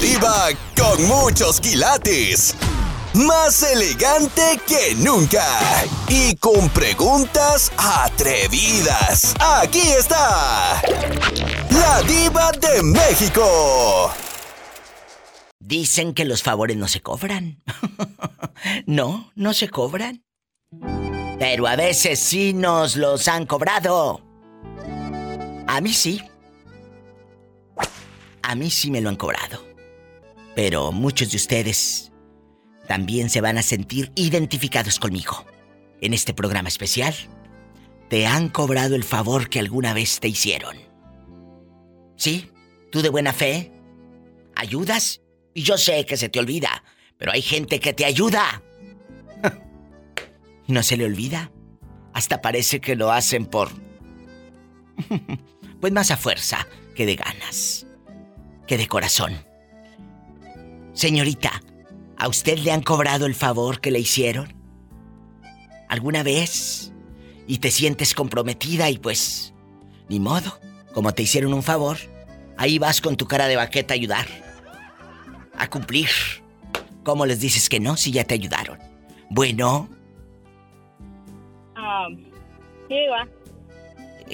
Diva con muchos quilates. Más elegante que nunca. Y con preguntas atrevidas. Aquí está. La diva de México. Dicen que los favores no se cobran. no, no se cobran. Pero a veces sí nos los han cobrado. A mí sí. A mí sí me lo han cobrado. Pero muchos de ustedes también se van a sentir identificados conmigo. En este programa especial, te han cobrado el favor que alguna vez te hicieron. ¿Sí? ¿Tú de buena fe? ¿Ayudas? Y yo sé que se te olvida, pero hay gente que te ayuda. no se le olvida. Hasta parece que lo hacen por... pues más a fuerza que de ganas que de corazón. Señorita, ¿a usted le han cobrado el favor que le hicieron? ¿Alguna vez? Y te sientes comprometida y pues, ni modo, como te hicieron un favor, ahí vas con tu cara de baqueta a ayudar, a cumplir. ¿Cómo les dices que no si ya te ayudaron? Bueno. Sí, va.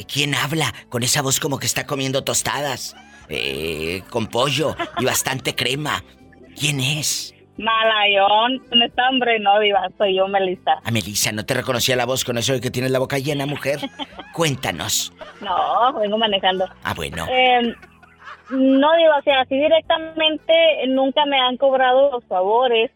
¿Quién habla con esa voz como que está comiendo tostadas? eh, con pollo y bastante crema. ¿Quién es? Malayón, con este hombre no, Diva, soy yo, Melissa. A ah, Melissa, no te reconocía la voz con eso de que tienes la boca llena, mujer. Cuéntanos. No, vengo manejando. Ah, bueno. Eh, no, digo, o sea, así directamente nunca me han cobrado los favores,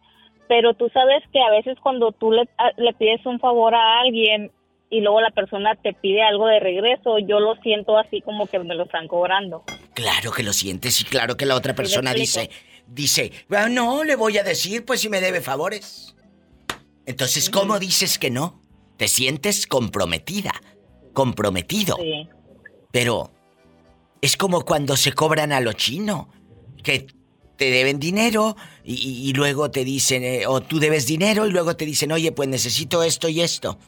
pero tú sabes que a veces cuando tú le, le pides un favor a alguien y luego la persona te pide algo de regreso, yo lo siento así como que me lo están cobrando. Claro que lo sientes y claro que la otra persona dice, dice, ah, no, le voy a decir pues si me debe favores. Entonces, ¿cómo dices que no? Te sientes comprometida, comprometido. Sí. Pero es como cuando se cobran a lo chino, que te deben dinero y, luego te dicen, eh, o tú debes dinero y luego te dicen, oye, pues necesito esto y esto.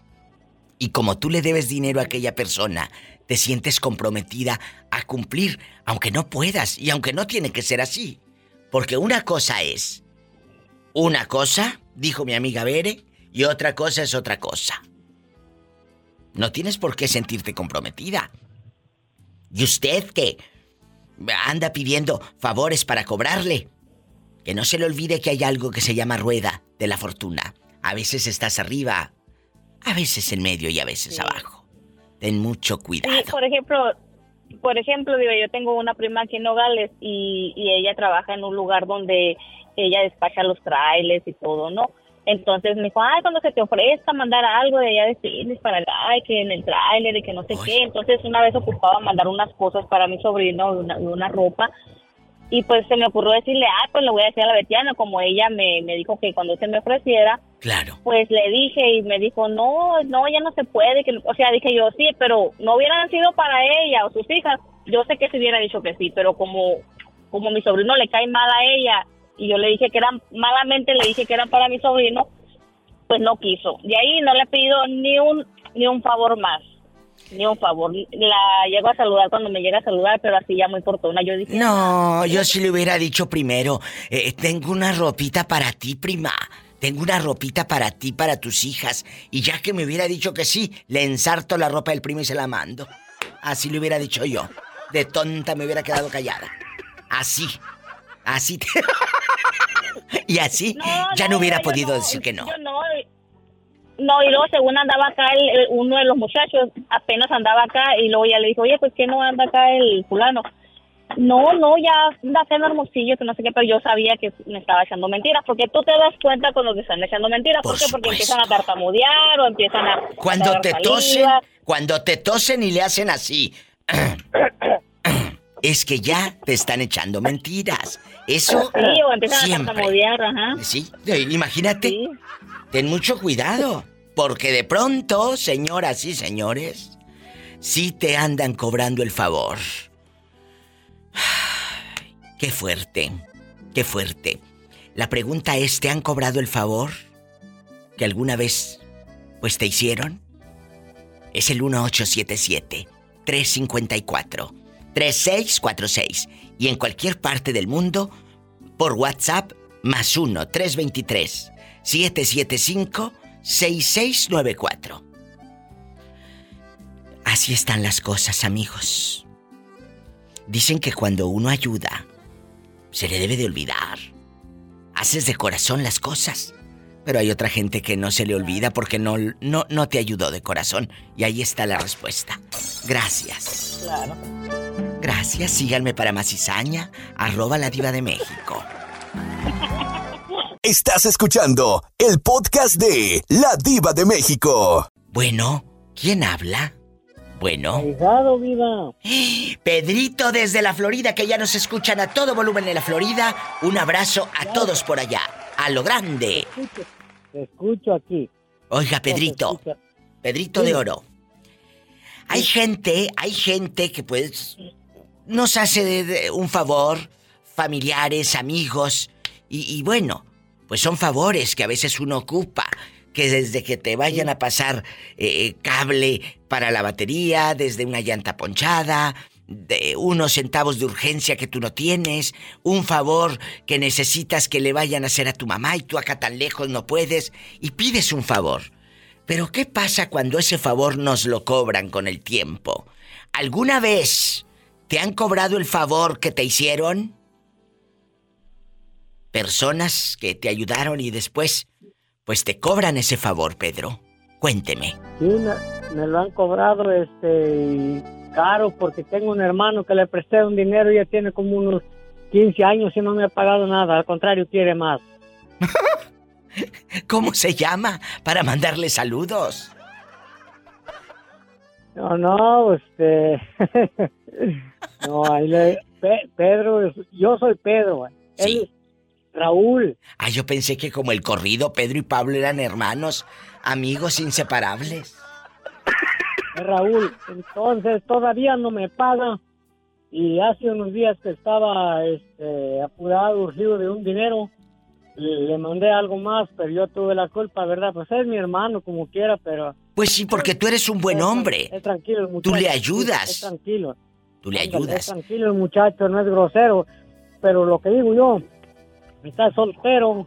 Y como tú le debes dinero a aquella persona, te sientes comprometida a cumplir, aunque no puedas y aunque no tiene que ser así. Porque una cosa es, una cosa, dijo mi amiga Bere, y otra cosa es otra cosa. No tienes por qué sentirte comprometida. Y usted que anda pidiendo favores para cobrarle, que no se le olvide que hay algo que se llama rueda de la fortuna. A veces estás arriba, a veces en medio y a veces abajo. Ten mucho cuidado. por ejemplo, por ejemplo, digo, yo tengo una prima aquí en Nogales y, ella trabaja en un lugar donde ella despacha los trailers y todo, ¿no? Entonces me dijo, ay, cuando se te ofrezca mandar algo de allá de Phoenix para el ay, que en el trailer y que no sé qué. Entonces una vez ocupaba mandar unas cosas para mi sobrino, una, una ropa. Y pues se me ocurrió decirle, ah, pues le voy a decir a la Betiana, como ella me, me dijo que cuando se me ofreciera, claro. pues le dije y me dijo, no, no, ya no se puede. Que, o sea, dije yo, sí, pero no hubieran sido para ella o sus hijas. Yo sé que se hubiera dicho que sí, pero como, como mi sobrino le cae mal a ella y yo le dije que eran, malamente le dije que eran para mi sobrino, pues no quiso. De ahí no le he pedido ni un, ni un favor más ni un favor. La llego a saludar cuando me llega a saludar, pero así ya muy portona. Yo dije. No, yo sí le hubiera dicho primero: eh, Tengo una ropita para ti, prima. Tengo una ropita para ti, para tus hijas. Y ya que me hubiera dicho que sí, le ensarto la ropa del primo y se la mando. Así le hubiera dicho yo. De tonta me hubiera quedado callada. Así. Así. y así ya no, hubiera podido decir que no. no, no, y luego según andaba acá el, uno de los muchachos, apenas andaba acá y luego ya le dijo, oye, pues que no anda acá el fulano. No, no, ya anda haciendo hermosillo, que no sé qué, pero yo sabía que me estaba echando mentiras, porque tú te das cuenta cuando te están echando mentiras, ¿por, qué? Porque empiezan a tartamudear o empiezan a... Cuando te tosen, cuando te tosen y le hacen así, es que ya te están echando mentiras. Eso sí, o empiezan a tartamudear, ajá. Sí, imagínate. Ten mucho cuidado, porque de pronto, señoras y señores, sí te andan cobrando el favor. Qué fuerte, qué fuerte. La pregunta es, ¿te han cobrado el favor que alguna vez pues te hicieron? Es el 1877 354 3646 y en cualquier parte del mundo por WhatsApp más 1-323-775-6694. Así están las cosas, amigos. Dicen que cuando uno ayuda, se le debe de olvidar. Haces de corazón las cosas. Pero hay otra gente que no se le olvida porque no, no, no te ayudó de corazón. Y ahí está la respuesta. Gracias. Claro. Gracias, síganme para más cizaña, arroba la diva de México. Estás escuchando el podcast de La Diva de México. Bueno, ¿quién habla? Bueno. Cuidado, viva. Pedrito desde la Florida, que ya nos escuchan a todo volumen en la Florida. Un abrazo a todos por allá. A lo grande. Te escucho aquí. Oiga, Pedrito. Pedrito de oro. Hay gente, hay gente que pues nos hace un favor, familiares, amigos, y, bueno, pues son favores que a veces uno ocupa, que desde que te vayan a pasar eh, cable para la batería, desde una llanta ponchada, de unos centavos de urgencia que tú no tienes, un favor que necesitas que le vayan a hacer a tu mamá y tú acá tan lejos no puedes, y pides un favor. Pero ¿qué pasa cuando ese favor nos lo cobran con el tiempo? ¿Alguna vez te han cobrado el favor que te hicieron? Personas que te ayudaron y después, pues te cobran ese favor, Pedro. Cuénteme. Sí, me, lo han cobrado este caro porque tengo un hermano que le presté un dinero y ya tiene como unos 15 años y no me ha pagado nada, al contrario, quiere más. ¿Cómo se llama? Para mandarle saludos. No, no, este. no, ahí le. Pedro, yo soy Pedro. Sí. Raúl. Ah, yo pensé que como el corrido, Pedro y Pablo eran hermanos, amigos inseparables. Raúl, entonces todavía no me paga. Y hace unos días que estaba este, apurado, urgido de un dinero, le mandé algo más, pero yo tuve la culpa, ¿verdad? Pues es mi hermano, como quiera, pero... Pues sí, porque tú eres un buen hombre. Es, tranquilo muchacho. Tú le ayudas. Es, tranquilo. Tú le ayudas. Es tranquilo el muchacho, no es grosero. Pero lo que digo yo, está soltero,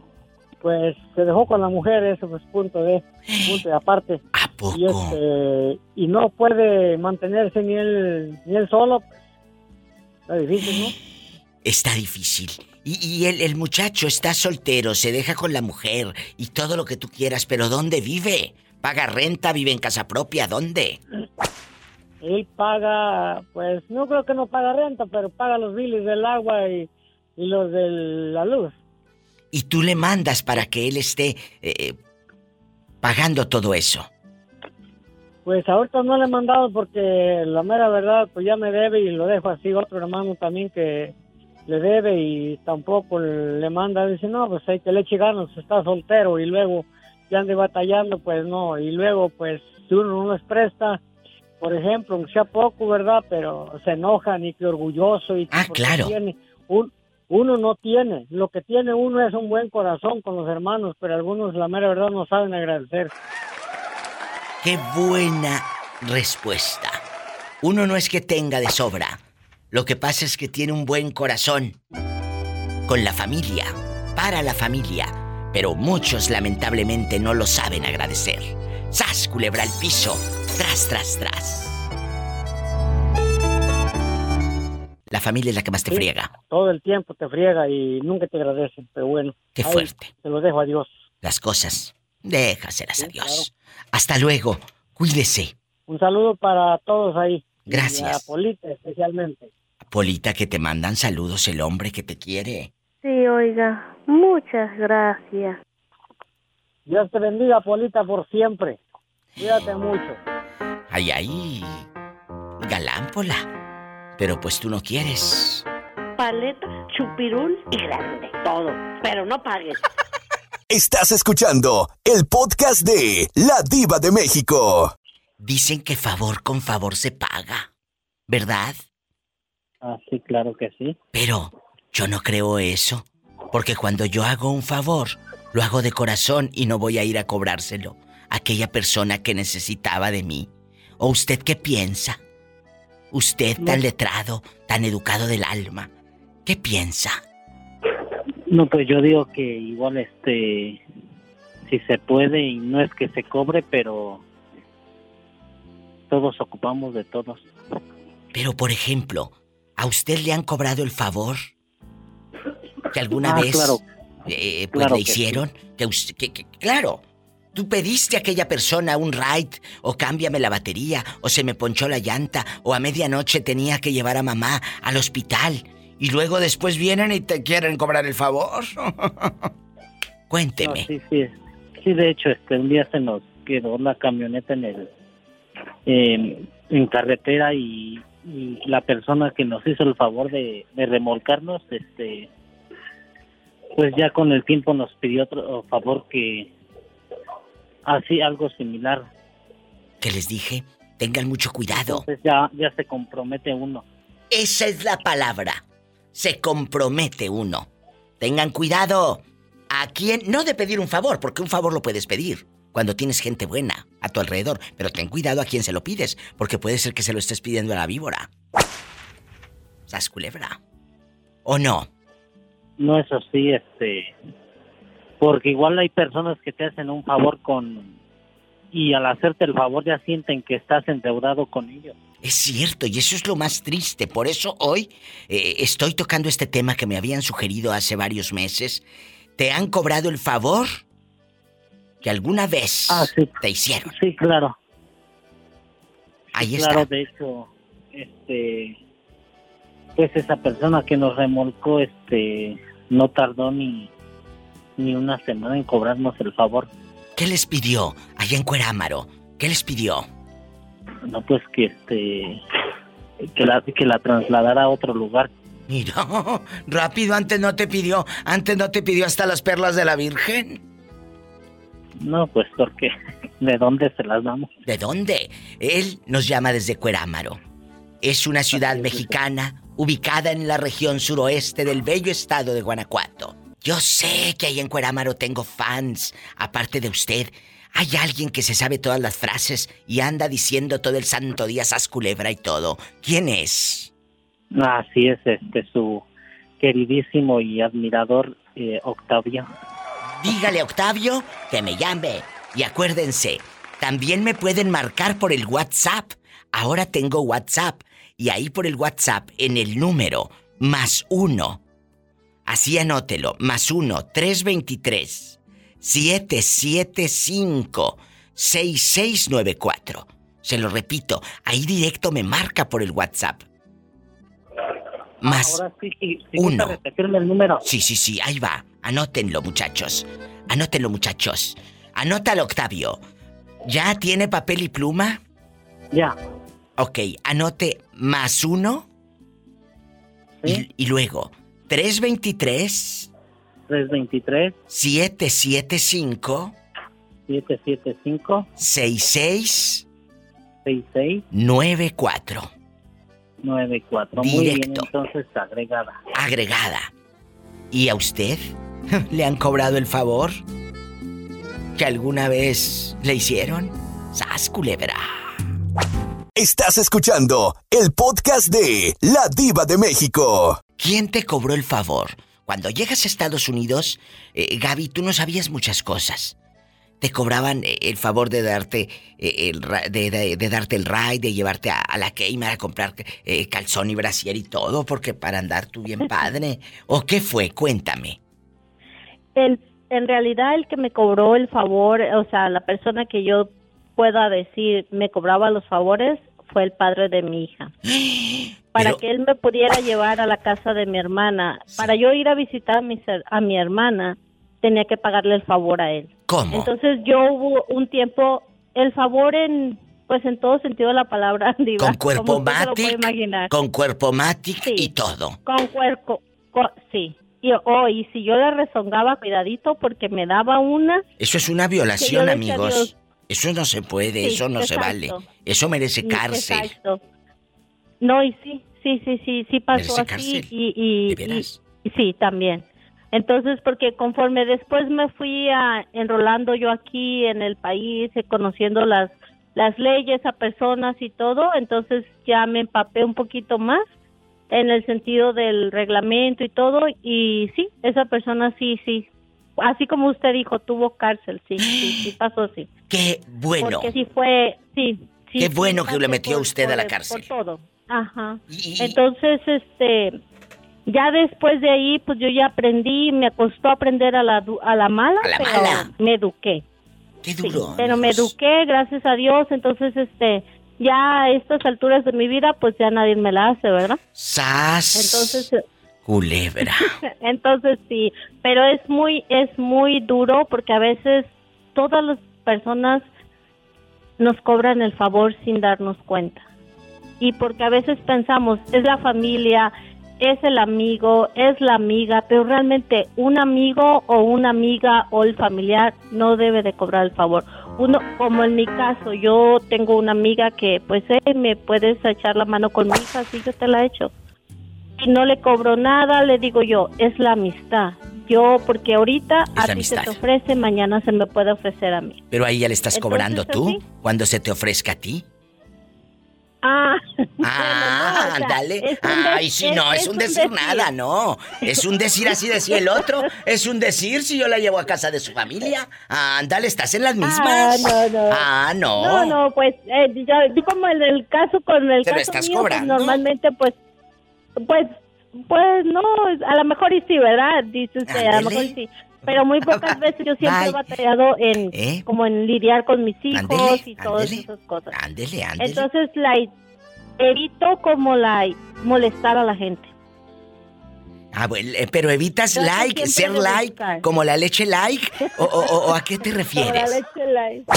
pues se dejó con la mujer, eso es punto de, punto de aparte. ¿A poco? Y, este, y no puede mantenerse ni él, ni él solo. Está difícil, ¿no? Está difícil. Y, y el, el, muchacho está soltero, se deja con la mujer y todo lo que tú quieras, pero ¿dónde vive? ¿Paga renta? ¿Vive en casa propia? ¿Dónde? Él paga, pues no creo que no paga renta, pero paga los biles del agua y, y los de la luz y tú le mandas para que él esté eh, pagando todo eso. Pues ahorita no le he mandado porque la mera verdad pues ya me debe y lo dejo así. Otro hermano también que le debe y tampoco le manda. Dice, no, pues hay que le eche ganas, está soltero y luego ya ande batallando, pues no. Y luego pues si uno no les presta, por ejemplo, sea poco, ¿verdad? Pero se enojan y que orgulloso y ah, claro. tiene un, uno no tiene. Lo que tiene uno es un buen corazón con los hermanos, pero algunos, la mera verdad, no saben agradecer. Qué buena respuesta. Uno no es que tenga de sobra. Lo que pasa es que tiene un buen corazón. Con la familia, para la familia. Pero muchos lamentablemente no lo saben agradecer. ¡Sas, culebra al piso! ¡Tras, tras, tras! La familia es la que más te friega. Todo el tiempo te friega y nunca te agradecen, pero bueno. Qué fuerte. Te lo dejo a Dios. Las cosas, déjaselas a Dios. Hasta luego. Cuídese. Un saludo para todos ahí. Gracias. a Polita especialmente. Polita, que te mandan saludos el hombre que te quiere. Sí, oiga. Muchas gracias. Dios te bendiga, Polita, por siempre. Cuídate mucho. Ay, ay. Galán, Pola. Pero pues tú no quieres. Paleta, chupirul y grande. Todo. Pero no pagues. Estás escuchando el podcast de La Diva de México. Dicen que favor con favor se paga. ¿Verdad? Ah, sí, claro que sí. Pero yo no creo eso. Porque cuando yo hago un favor, lo hago de corazón y no voy a ir a cobrárselo a aquella persona que necesitaba de mí. ¿O usted qué piensa? Usted tan letrado, tan educado del alma, ¿qué piensa? No, pues yo digo que igual este si se puede y no es que se cobre, pero todos ocupamos de todos. Pero por ejemplo, ¿a usted le han cobrado el favor que alguna Ah, vez claro. eh, pues Claro le que hicieron? Que, us- que- que- claro, tú pediste a aquella persona un ride o cámbiame la batería o se me ponchó la llanta o a medianoche tenía que llevar a mamá al hospital y luego después vienen y te quieren cobrar el favor. Cuénteme. Sí, sí. Sí, de hecho, este, un día se nos quedó la camioneta en el en, en carretera y, y la persona que nos hizo el favor de, de remolcarnos, este, pues ya con el tiempo nos pidió otro favor que así algo similar. Que les dije, tengan mucho cuidado. Entonces ya ya se compromete uno. Esa es la palabra. Se compromete uno. Tengan cuidado. ¿A quién? No de pedir un favor, porque un favor lo puedes pedir cuando tienes gente buena a tu alrededor. Pero ten cuidado a quién se lo pides, porque puede ser que se lo estés pidiendo a la víbora. ¿Sas culebra? ¿O no? No es así, este, porque igual hay personas que te hacen un favor con y al hacerte el favor ya sienten que estás endeudado con ellos. Es cierto, y eso es lo más triste. Por eso hoy eh, estoy tocando este tema que me habían sugerido hace varios meses. ¿Te han cobrado el favor que alguna vez Ah, sí. te hicieron? Sí, claro. Ahí claro, está. de hecho, este, pues esa persona que nos remolcó, este, no tardó ni ni una semana en cobrarnos el favor. ¿Qué les pidió allá en Cuerámaro? ¿Qué les pidió? No, pues que este, que la que la trasladara a otro lugar. Mira, rápido, antes no te pidió, antes no te pidió hasta las perlas de la Virgen. No, pues porque de dónde se las damos. ¿De dónde? Él nos llama desde Cuerámaro. Es una ciudad mexicana ubicada en la región suroeste del bello estado de Guanajuato. Yo sé que ahí en Cuerámaro tengo fans, aparte de usted. Hay alguien que se sabe todas las frases y anda diciendo todo el santo día sas culebra y todo. ¿Quién es? Así es, este, su queridísimo y admirador eh, Octavio. Dígale Octavio que me llame. Y acuérdense, también me pueden marcar por el WhatsApp. Ahora tengo WhatsApp. Y ahí por el WhatsApp, en el número más uno. Así anótelo, más uno, 323 775 6694. Se lo repito, ahí directo me marca por el WhatsApp. Más Ahora sí, sí, sí uno. gusta repetirme el número. Sí, sí, sí, ahí va. Anótenlo, muchachos. Anótenlo, muchachos. Anótalo, Octavio. ¿Ya tiene papel y pluma? Ya. Ok, anote más uno. ¿Sí? Y, y luego, 323 323 775 775 66 66 94. 94. Muy bien, Directo. entonces agregada. Agregada. ¿Y a usted? ¿Le han cobrado el favor? ¿Que alguna vez le hicieron? ¡Sas, culebra! Estás escuchando el podcast de La Diva de México. ¿Quién te cobró el favor? Cuando llegas a Estados Unidos, eh, Gaby, tú no sabías muchas cosas. Te cobraban eh, el favor de darte eh, el de, de- de darte el ride, de llevarte a, a la Kmart a comprar eh, calzón y brasier y todo, porque para andar tú bien padre. ¿O qué fue? Cuéntame. El, en realidad el que me cobró el favor, o sea, la persona que yo pueda decir me cobraba los favores fue el padre de mi hija. Para Pero- que él me pudiera llevar a la casa de mi hermana. Para yo ir a visitar a mi, a mi hermana, tenía que pagarle el favor a él. ¿Cómo? Entonces yo hubo un tiempo, el favor en, pues en todo sentido de la palabra, diva, con cuerpo matic, con cuerpo matic Sí. y todo. Con cuerpo, co- sí. Y, oh, y si yo le rezongaba, cuidadito, porque me daba una. Eso es una violación, amigos. Dios. Eso no se puede, Sí, eso no se vale. Eso merece cárcel. Exacto. No, y sí, sí, sí, sí, sí pasó Merece así. cárcel. Y, y, ¿De veras? y- sí, también. Entonces, porque conforme después me fui a, enrolando yo aquí en el país, eh, conociendo las, las leyes a personas y todo, entonces ya me empapé un poquito más en el sentido del reglamento y todo, y sí, esa persona sí, sí, así como usted dijo, tuvo cárcel, sí, sí, sí pasó así. Qué bueno. Porque sí fue, sí. sí Qué sí bueno que le metió por- usted a la el- cárcel. Por todo, ajá. Y- Entonces, este, ya después de ahí, pues yo ya aprendí, me costó aprender a la, a la mala, A la pero mala. me eduqué. Qué Sí, duro. pero me eduqué, gracias a Dios, entonces, este, ya a estas alturas de mi vida, pues ya nadie me la hace, ¿verdad? Sas. Entonces, eh, Culebra. entonces sí, pero es muy, es muy duro porque a veces todas las personas nos cobran el favor sin darnos cuenta. Y porque a veces pensamos, es la familia, es el amigo, es la amiga, pero realmente un amigo o una amiga o el familiar no debe de cobrar el favor. Uno, como en mi caso, yo tengo una amiga que pues eh, me puedes echar la mano con mi hija, sí, yo te la he hecho y no le cobro nada, le digo yo, es la amistad. Yo, porque ahorita a ti amistad. se te ofrece, mañana se me puede ofrecer a mí. Pero ahí ya le estás Entonces, cobrando tú así. cuando se te ofrezca a ti. Ah, Ah, bueno, no, o sea, Ay, sí, no, es, un decir, nada, no. Es un decir así, decía el otro. Es un decir si yo la llevo a casa de su familia. Ándale, estás en las mismas. Ah, no, no. Ah, no. No, no, pues eh, yo, yo como en el caso con el Te lo caso estás mío, pues, cobrando. normalmente pues pues pues no, a lo mejor y sí, ¿verdad? Dice usted, a lo Ándele. mejor y sí. Pero muy pocas veces yo siempre Bye. he batallado en ¿Eh? como en lidiar con mis hijos Ándele, y todas ándele. esas cosas. Ándele, ándele. Entonces la evito como la molestar a la gente. Ah, bueno, eh, pero evitas Trato like, ser like, buscar. como la leche like, o, o- o- a qué te Como la refieres? leche light.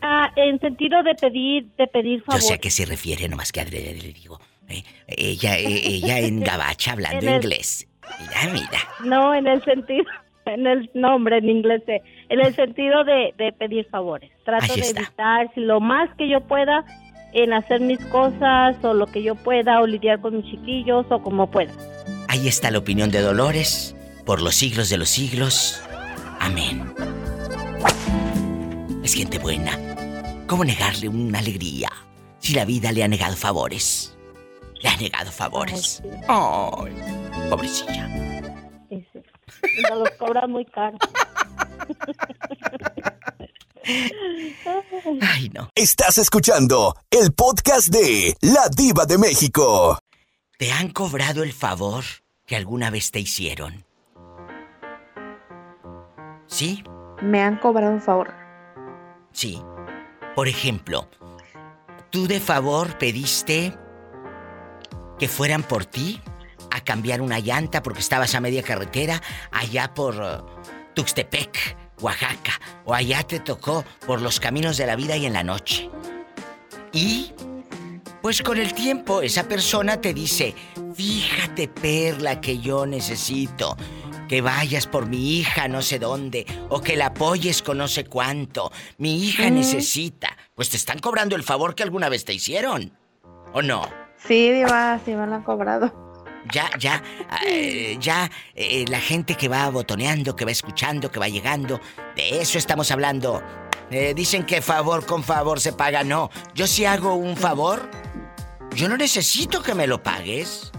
Ah, en sentido de pedir, de pedir Yo favor. sé a qué se refiere, nomás que adrede le digo. Eh, ella, eh, ella en gabacha hablando En el- inglés. Mira, mira. No, en el sentido, en el nombre en inglés, eh, en el sentido de, de pedir favores. Trato Ahí de está. evitar si lo más que yo pueda en hacer mis cosas o lo que yo pueda o lidiar con mis chiquillos o como pueda. Ahí está la opinión de Dolores, por los siglos de los siglos. Amén. Es gente buena. ¿Cómo negarle una alegría si la vida le ha negado favores? Le ha negado favores. Ay, pobrecilla. Sí, sí. Y nos los cobran muy caro. Ay, no. Estás escuchando el podcast de La Diva de México. ¿Te han cobrado el favor que alguna vez te hicieron? ¿Sí? Me han cobrado un favor. Sí. Por ejemplo, tú de favor pediste que fueran por ti a cambiar una llanta porque estabas a media carretera allá por eh, Tuxtepec, Oaxaca, o allá te tocó por los caminos de la vida y en la noche. Y pues con el tiempo esa persona te dice, fíjate Perla que yo necesito que vayas por mi hija no sé dónde o que la apoyes con no sé cuánto. Mi hija necesita. Pues te están cobrando el favor que alguna vez te hicieron. ¿O no? Sí, Diva, sí me lo han cobrado. Ya, ya, eh, ya eh, la gente que va botoneando, que va escuchando, que va llegando, de eso estamos hablando. Eh, dicen que favor con favor se paga, no. Yo si hago un favor, yo no necesito que me lo pagues.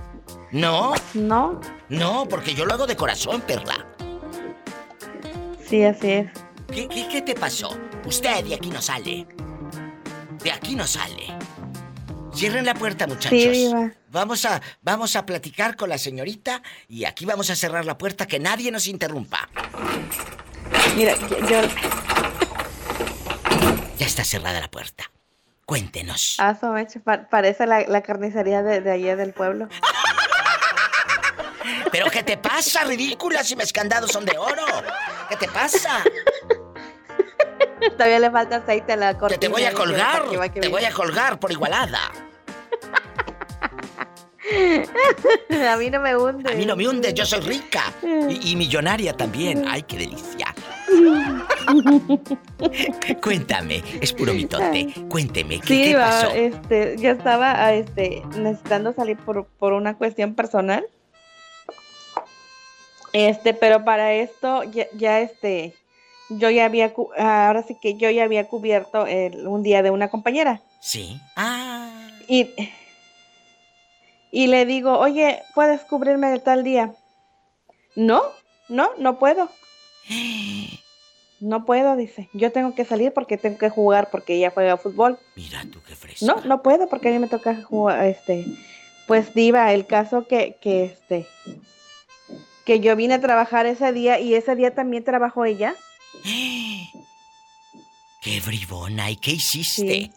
No, ¿No? no, porque yo lo hago de corazón, Perla. Sí, así es. ¿Qué, qué, qué te pasó? Usted de aquí no sale. De aquí no sale. Cierren la puerta, muchachos. Sí. Vamos a, vamos a platicar con la señorita y aquí vamos a cerrar la puerta, que nadie nos interrumpa. Mira, yo-. Ya está cerrada la puerta. Cuéntenos. Ah, mecha, pa- parece la, la carnicería de, de allá del pueblo. ¿Pero qué te pasa, ridícula, si mis candados son de oro? ¿Qué te pasa? Todavía le falta aceite a la cortina. te voy a colgar. para que va que Te voy a colgar por igualada. A mí no me hunde. A mí no me hundes, yo soy rica. Y, y millonaria también. Ay, qué delicia. Cuéntame, es puro mitote. Cuénteme, ¿qué, Sí, qué pasó? este, yo estaba ah, este, necesitando salir por, por una cuestión personal. Este, pero para esto ya, ya, este, yo ya había, cu- ahora sí que yo ya había cubierto el- un día de una compañera. Sí. Ah. Y, Y le digo, oye, ¿puedes cubrirme de tal día? No, no, no puedo. No puedo, dice. Yo tengo que salir porque tengo que jugar porque ella juega fútbol. Mira tú qué fresca. No, no puedo porque a mí me toca jugar, este, pues diva, el caso que, que este, que yo vine a trabajar ese día y ese día también trabajó ella. ¡Qué bribona! ¿Y qué hiciste? Sí.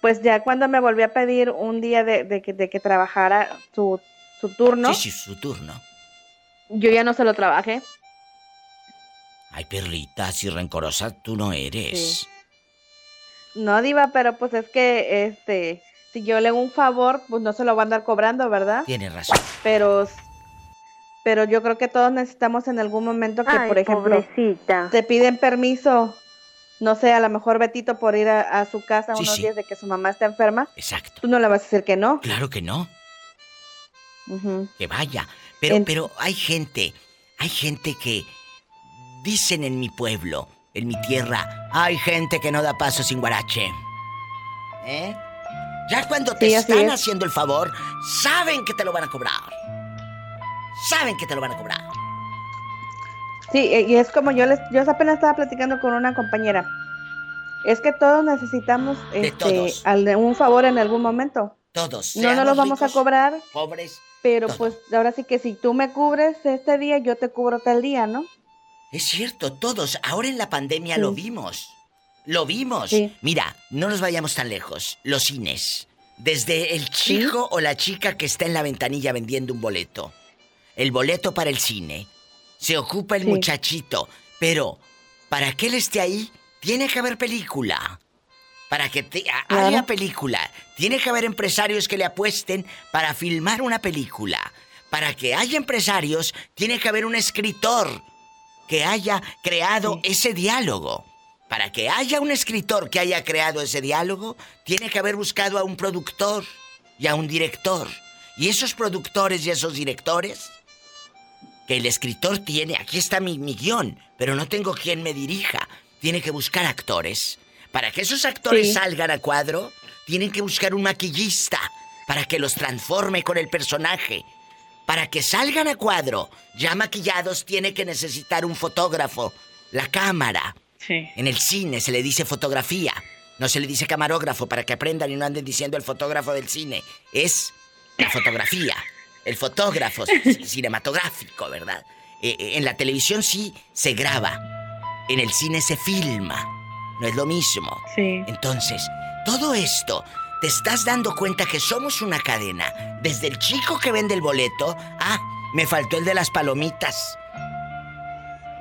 Pues ya cuando me volvió a pedir un día de, de que, de que trabajara su, su turno, Sí, sí, su turno. yo ya no se lo trabajé. Ay, perrita, si rencorosa tú no eres. Sí. No, diva, pero pues es que, este, si yo le hago un favor, pues no se lo van a andar cobrando, ¿verdad? Tienes razón. Pero, pero yo creo que todos necesitamos en algún momento que, Ay, por ejemplo, pobrecita. te piden permiso, no sé, a lo mejor Betito por ir a, a su casa Sí, unos sí. días de que su mamá está enferma, Exacto. tú no le vas a decir que no. Claro que no. Que vaya. Pero, En- pero hay gente, hay gente que dicen en mi pueblo, en mi tierra, hay gente que no da paso sin guarache. ¿Eh? Ya cuando te Sí, están es. haciendo el favor, saben que te lo van a cobrar. Saben que te lo van a cobrar. Sí, e- y es como yo les, yo apenas estaba platicando con una compañera. Es que todos necesitamos este, todos. un favor en algún momento. Todos. No, no seamos los vamos a cobrar, Pobres. pero Todo. pues ahora sí que si tú me cubres este día, yo te cubro tal día, ¿no? Es cierto, todos. Ahora en la pandemia Sí. lo vimos. Lo vimos. Sí. Mira, no nos vayamos tan lejos. Los cines. Desde el chico o la chica que está en la ventanilla vendiendo un boleto. El boleto para el cine. Se ocupa el Sí. muchachito. Pero, para que él esté ahí, tiene que haber película. Para que te, a- Claro. haya película, tiene que haber empresarios que le apuesten para filmar una película. Para que haya empresarios, tiene que haber un escritor que haya creado ese diálogo. Para que haya un escritor que haya creado ese diálogo, tiene que haber buscado a un productor y a un director. Y esos productores y esos directores, que el escritor tiene, aquí está mi, mi guion, pero no tengo quien me dirija. Tiene que buscar actores. Para que esos actores Sí. salgan a cuadro, tienen que buscar un maquillista para que los transforme con el personaje. Para que salgan a cuadro, ya maquillados, tiene que necesitar un fotógrafo, la cámara. Sí. En el cine se le dice fotografía, no se le dice camarógrafo para que aprendan y no anden diciendo el fotógrafo del cine. Es la fotografía, el fotógrafo cinematográfico, ¿verdad? Eh, eh, en la televisión sí se graba, en el cine se filma, no es lo mismo. Sí. Entonces, todo esto, te estás dando cuenta que somos una cadena. Desde el chico que vende el boleto, ah, me faltó el de las palomitas.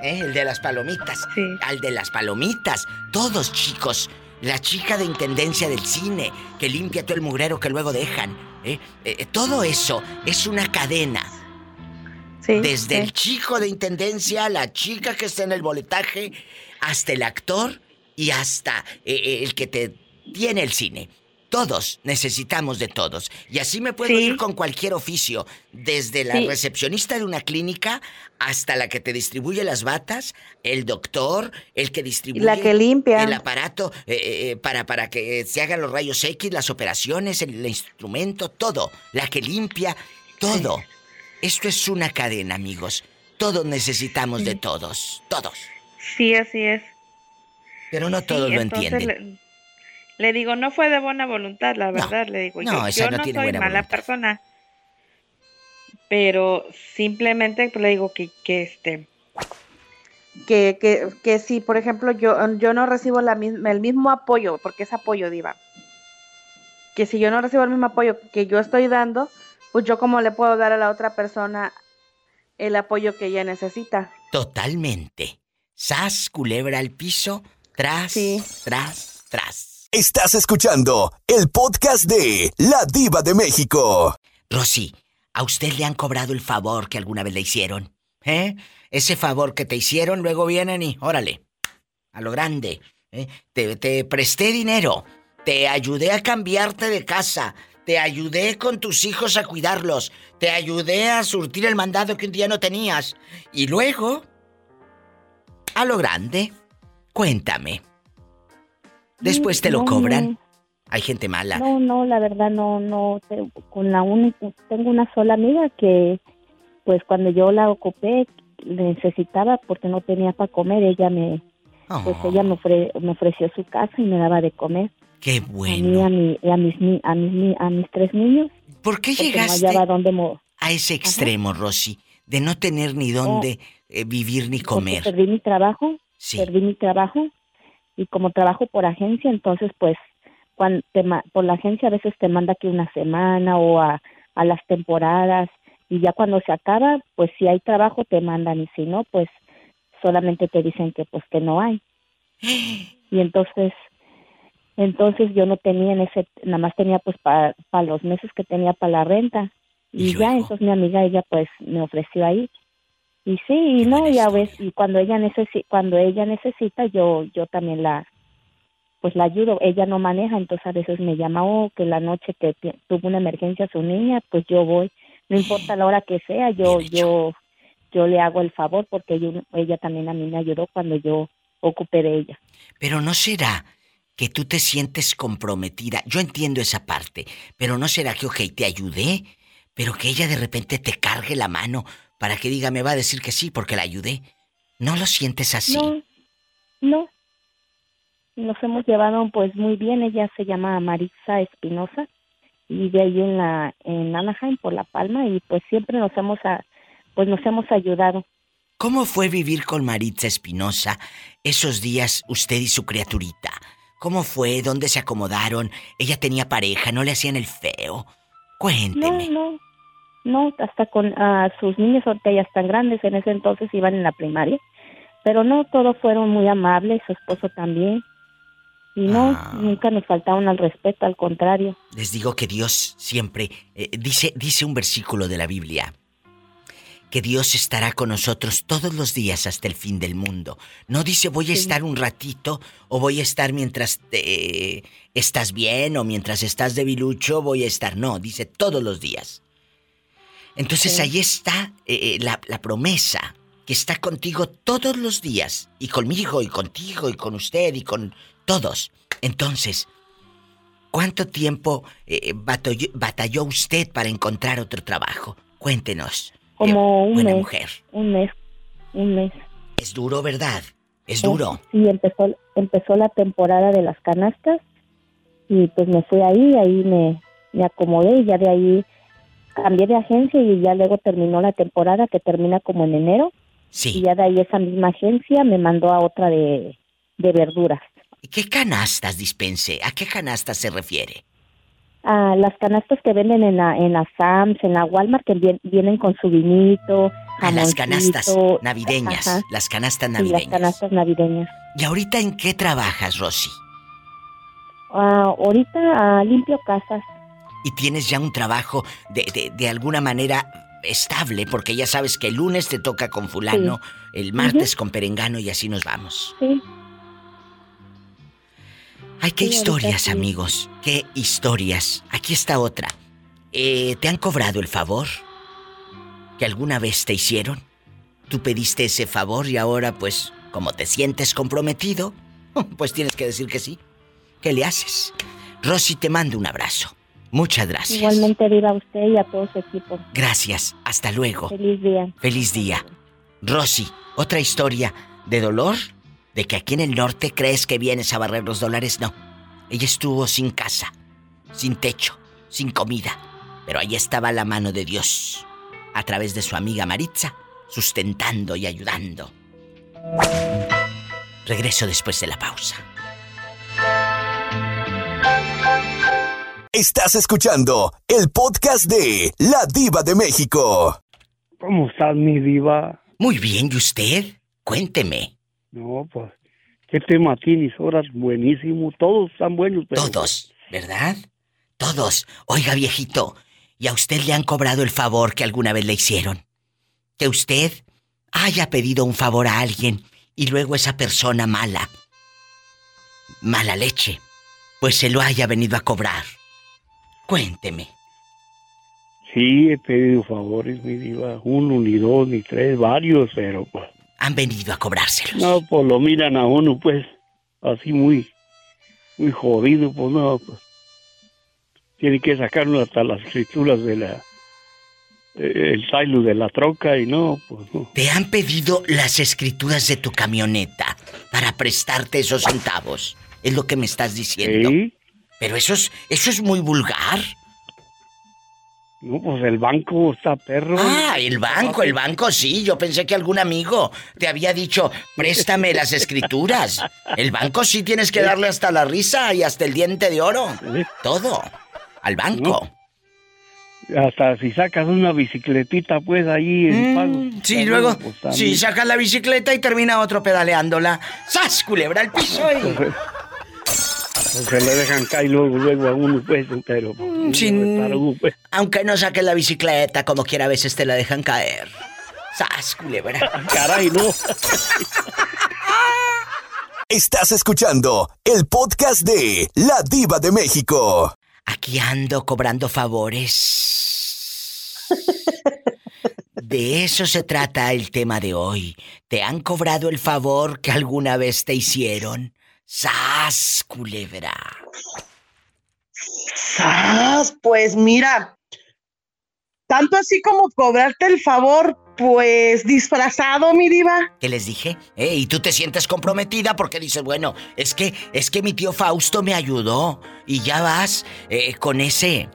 ¿Eh? El de las palomitas. Sí. Al de las palomitas. Todos chicos. La chica de intendencia del cine que limpia todo el mugrero que luego dejan. ¿Eh? Eh, todo eso es una cadena. Sí. Desde sí. el chico de intendencia, la chica que está en el boletaje, hasta el actor y hasta eh, eh, el que te tiene el cine. Todos necesitamos de todos. Y así me puedo Sí. ir con cualquier oficio, desde la Sí. recepcionista de una clínica hasta la que te distribuye las batas, el doctor, el que distribuye La que limpia. el aparato eh, eh, para, para que se hagan los rayos X, las operaciones, el, el instrumento, todo. La que limpia, todo. Esto es una cadena, amigos. Todos necesitamos de todos. Todos. Sí, así es. Pero no todos lo entienden. Le, le digo, no fue de buena voluntad, la No, verdad. Le digo, no, yo, yo no no, soy mala voluntad. persona. Pero simplemente pues, le digo que, que este. Que, que, que si, por ejemplo, yo, yo no recibo la el mismo apoyo, porque es apoyo, Diva. Que si yo no recibo el mismo apoyo que yo estoy dando, pues yo como le puedo dar a la otra persona el apoyo que ella necesita. Totalmente. Sas, culebra al piso, tras, Sí. tras, tras. Estás escuchando el podcast de La Diva de México. Rosy, ¿a usted le han cobrado el favor que alguna vez le hicieron? ¿Eh? Ese favor que te hicieron, luego vienen y, órale, a lo grande. ¿eh? Te, te presté dinero, te ayudé a cambiarte de casa, te ayudé con tus hijos a cuidarlos, te ayudé a surtir el mandado que un día no tenías. Y luego, a lo grande, cuéntame. Después te lo No, cobran. Hay gente mala. No, no, la verdad no, no, con la única, tengo una sola amiga que, pues cuando yo la ocupé, necesitaba porque no tenía para comer, ella me, pues ella me, ofre- me ofreció su casa y me daba de comer. qué A mí, a, bueno. mi, a, mis, a, mis, a mis tres niños, ¿Por qué no llegaste hallaba dónde a ese extremo, Rosy? De no tener ni dónde eh, vivir ni porque comer. perdí mi trabajo, Sí. perdí mi trabajo y como trabajo por agencia, entonces pues cuando te ma- por la agencia a veces te manda aquí una semana o a, a las temporadas y ya cuando se acaba, pues si hay trabajo te mandan y si no, pues solamente te dicen que pues que no hay. Y entonces entonces yo no tenía en ese nada más tenía pues para los meses que tenía para la renta. ¿Y y, ya entonces mi amiga ella pues me ofreció ahí y sí y no ya ves y cuando ella necesita cuando ella necesita yo yo también la pues la ayudo. Ella no maneja entonces a veces me llama oh que la noche que tuvo una emergencia su niña pues yo voy no importa la hora que sea yo yo yo le hago el favor porque yo- ella también a mí me ayudó cuando yo ocupé de ella. Pero no será que tú te sientes comprometida. Yo entiendo esa parte, pero no será que, ok, te ayudé, pero que ella de repente te cargue la mano para que diga, me va a decir que sí porque la ayudé. ¿No lo sientes así? No, no. Nos hemos llevado pues muy bien. Ella se llama Maritza Espinosa y de ahí en la en Anaheim por La Palma y pues siempre nos hemos a- pues nos hemos ayudado. ¿Cómo fue vivir con Maritza Espinosa esos días usted y su criaturita? ¿Cómo fue? ¿Dónde se acomodaron? ¿Ella tenía pareja? ¿No le hacían el feo? Cuénteme. no, no, hasta con ah, sus niños ahorita ya están grandes, en ese entonces iban en la primaria, pero no, todos fueron muy amables, su esposo también, y no, Ah. nunca nos faltaron al respeto, al contrario. Les digo que Dios siempre eh, dice dice un versículo de la Biblia que Dios estará con nosotros todos los días hasta el fin del mundo. No dice voy a estar un ratito o voy a estar mientras te- estás bien o mientras estás debilucho voy a estar. No, dice todos los días. Entonces Sí. ahí está eh, eh, la, la promesa que está contigo todos los días y conmigo y contigo y con usted y con todos. Entonces, ¿cuánto tiempo eh, batalló, batalló usted para encontrar otro trabajo? Cuéntenos. Como Qué un buena mes. mujer. Un mes, un mes. Es duro, ¿verdad? Es duro. Sí, empezó, empezó la temporada de las canastas y pues me fui ahí, ahí me, me acomodé y ya de ahí cambié de agencia y ya luego terminó la temporada que termina como en enero y Sí. ya de ahí esa misma agencia me mandó a otra de, de verduras. ¿Qué canastas dispense? ¿A qué canastas se refiere? Ah, las canastas que venden en la, en la Sam's, en la Walmart, que vien- vienen con su vinito, A las canastas navideñas. ajá, Las canastas y las navideñas. canastas navideñas. ¿Y ahorita en qué trabajas, Rosy? Ah, ahorita ah, limpio casas. Y tienes ya un trabajo de, de, de alguna manera estable, porque ya sabes que el lunes te toca con fulano, el martes con perengano y así nos vamos. Sí, Ay, qué Sí, historias, sí. amigos, qué historias. Aquí está otra. Eh, ¿Te han cobrado el favor que alguna vez te hicieron? Tú pediste ese favor y ahora, pues, como te sientes comprometido, pues tienes que decir que sí. ¿Qué le haces? Rosy, te mando un abrazo. Muchas gracias. igualmente viva usted y a todo su equipo. Gracias. Hasta luego. Feliz día. Feliz día. Rosy, otra historia de dolor, de que aquí en el norte crees que vienes a barrer los dólares. No. Ella estuvo sin casa, sin techo, sin comida. Pero ahí estaba la mano de Dios, a través de su amiga Maritza, sustentando y ayudando. Regreso después de la pausa. Estás escuchando el podcast de La Diva de México. ¿Cómo estás, mi diva? Muy bien, ¿y usted? Cuénteme. No, pues, ¿qué tema tienes? Horas buenísimo. Todos están buenos, pero... Todos, ¿verdad? Todos. Oiga, viejito, ¿y a usted le han cobrado el favor que alguna vez le hicieron? Que usted haya pedido un favor a alguien y luego esa persona mala, mala leche, pues se lo haya venido a cobrar. Cuénteme. Sí, he pedido favores, mi diva. Uno, ni dos, ni tres, varios, pero pues... Han venido a cobrárselos. No, pues lo miran a uno, pues, así muy... Muy jodido, pues no, pues... tiene que sacar uno hasta las escrituras de la eh, el silo de la troca y no, pues no. ¿Te han pedido las escrituras de tu camioneta para prestarte esos centavos? Es lo que me estás diciendo. Sí. Pero eso es, eso es muy vulgar. No, pues el banco está perro. Ah, el banco, el banco sí. Yo pensé que algún amigo te había dicho, préstame las escrituras. El banco sí tienes que darle hasta la risa y hasta el diente de oro. Todo. Al banco. Hasta si sacas una bicicletita, pues ahí en pago. Mm, Sí, luego, sí, sacas la bicicleta y termina otro pedaleándola. ¡Sas, culebra al piso! y- Pues se le dejan caer luego, luego a uno, pues, pero... Mm, sin- uno, pues. Aunque no saques la bicicleta, como quiera, a veces te la dejan caer. ¡Sas, culebra! Caray, no. Estás escuchando el podcast de La Diva de México. Aquí ando cobrando favores. De eso se trata el tema de hoy. ¿Te han cobrado el favor que alguna vez te hicieron? ¡Sas, culebra! ¡Sas! Pues mira, tanto así como cobrarte el favor, pues disfrazado, mi diva. ¿Qué les dije? Eh, y tú te sientes comprometida porque dices, bueno, es que, es que mi tío Fausto me ayudó. Y ya vas eh, con ese.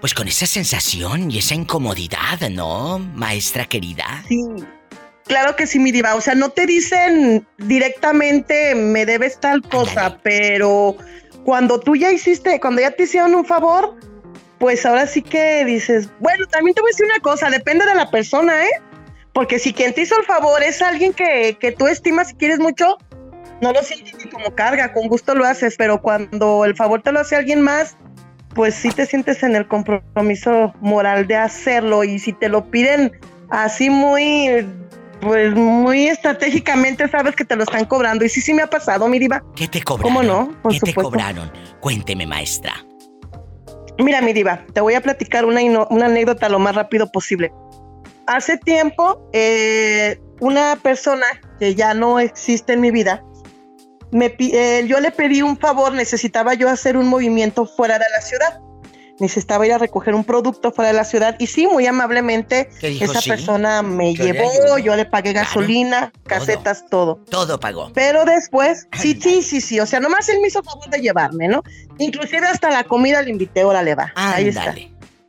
Pues con esa sensación y esa incomodidad, ¿no, maestra querida? Sí. Claro que sí, mi diva. O sea, no te dicen directamente me debes tal cosa, pero cuando tú ya hiciste, cuando ya te hicieron un favor, pues ahora sí que dices, bueno, también te voy a decir una cosa, depende de la persona, ¿eh? Porque si quien te hizo el favor es alguien que, que tú estimas y quieres mucho, no lo sientes ni como carga, con gusto lo haces, pero cuando el favor te lo hace alguien más, pues sí te sientes en el compromiso moral de hacerlo y si te lo piden así muy, pues muy estratégicamente, sabes que te lo están cobrando y sí, sí me ha pasado, mi diva. ¿Qué te cobraron? ¿Cómo no? Por ¿Qué te cobraron? Cuénteme, maestra. Mira, mi diva, te voy a platicar una, anécdota lo más rápido posible. Hace tiempo, eh, una persona que ya no existe en mi vida, me, eh, yo le pedí un favor, necesitaba yo hacer un movimiento fuera de la ciudad. Necesitaba ir a recoger un producto fuera de la ciudad y sí, muy amablemente, esa Sí. persona me Yo llevó, yo le pagué gasolina, casetas, todo. Todo pagó. Pero después, sí, sí, sí, sí, o sea, nomás él me hizo favor de llevarme, ¿no? Inclusive hasta la comida le invité, órale va, ahí está.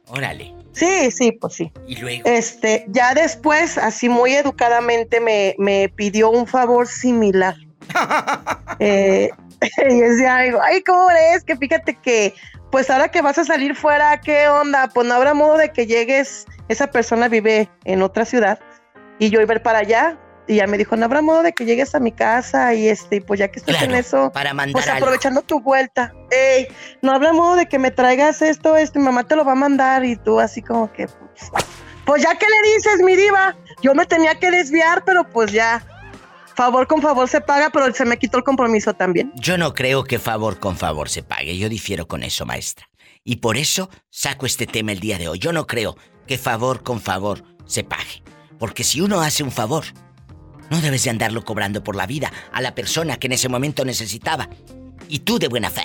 Órale. Sí, sí, pues sí. Y luego. Este, ya después, así muy educadamente, me, me pidió un favor similar. Eh, y decía, ay, ay, ¿cómo eres? Que fíjate que, pues ahora que vas a salir fuera, ¿qué onda? Pues no habrá modo de que llegues, esa persona vive en otra ciudad, y yo iba para allá, y ya me dijo, no habrá modo de que llegues a mi casa, y este, pues ya que estás en eso, para mandar pues algo. aprovechando tu vuelta, ey, no habrá modo de que me traigas esto, mi mamá te lo va a mandar, y tú así como que, pues, pues ya que le dices, mi diva, yo me tenía que desviar, pero pues ya, favor con favor se paga, pero se me quitó el compromiso también. Yo no creo que favor con favor se pague. Yo difiero con eso, maestra. Y por eso saco este tema el día de hoy. Yo no creo que favor con favor se pague. Porque si uno hace un favor, no debes de andarlo cobrando por la vida a la persona que en ese momento necesitaba. Y tú de buena fe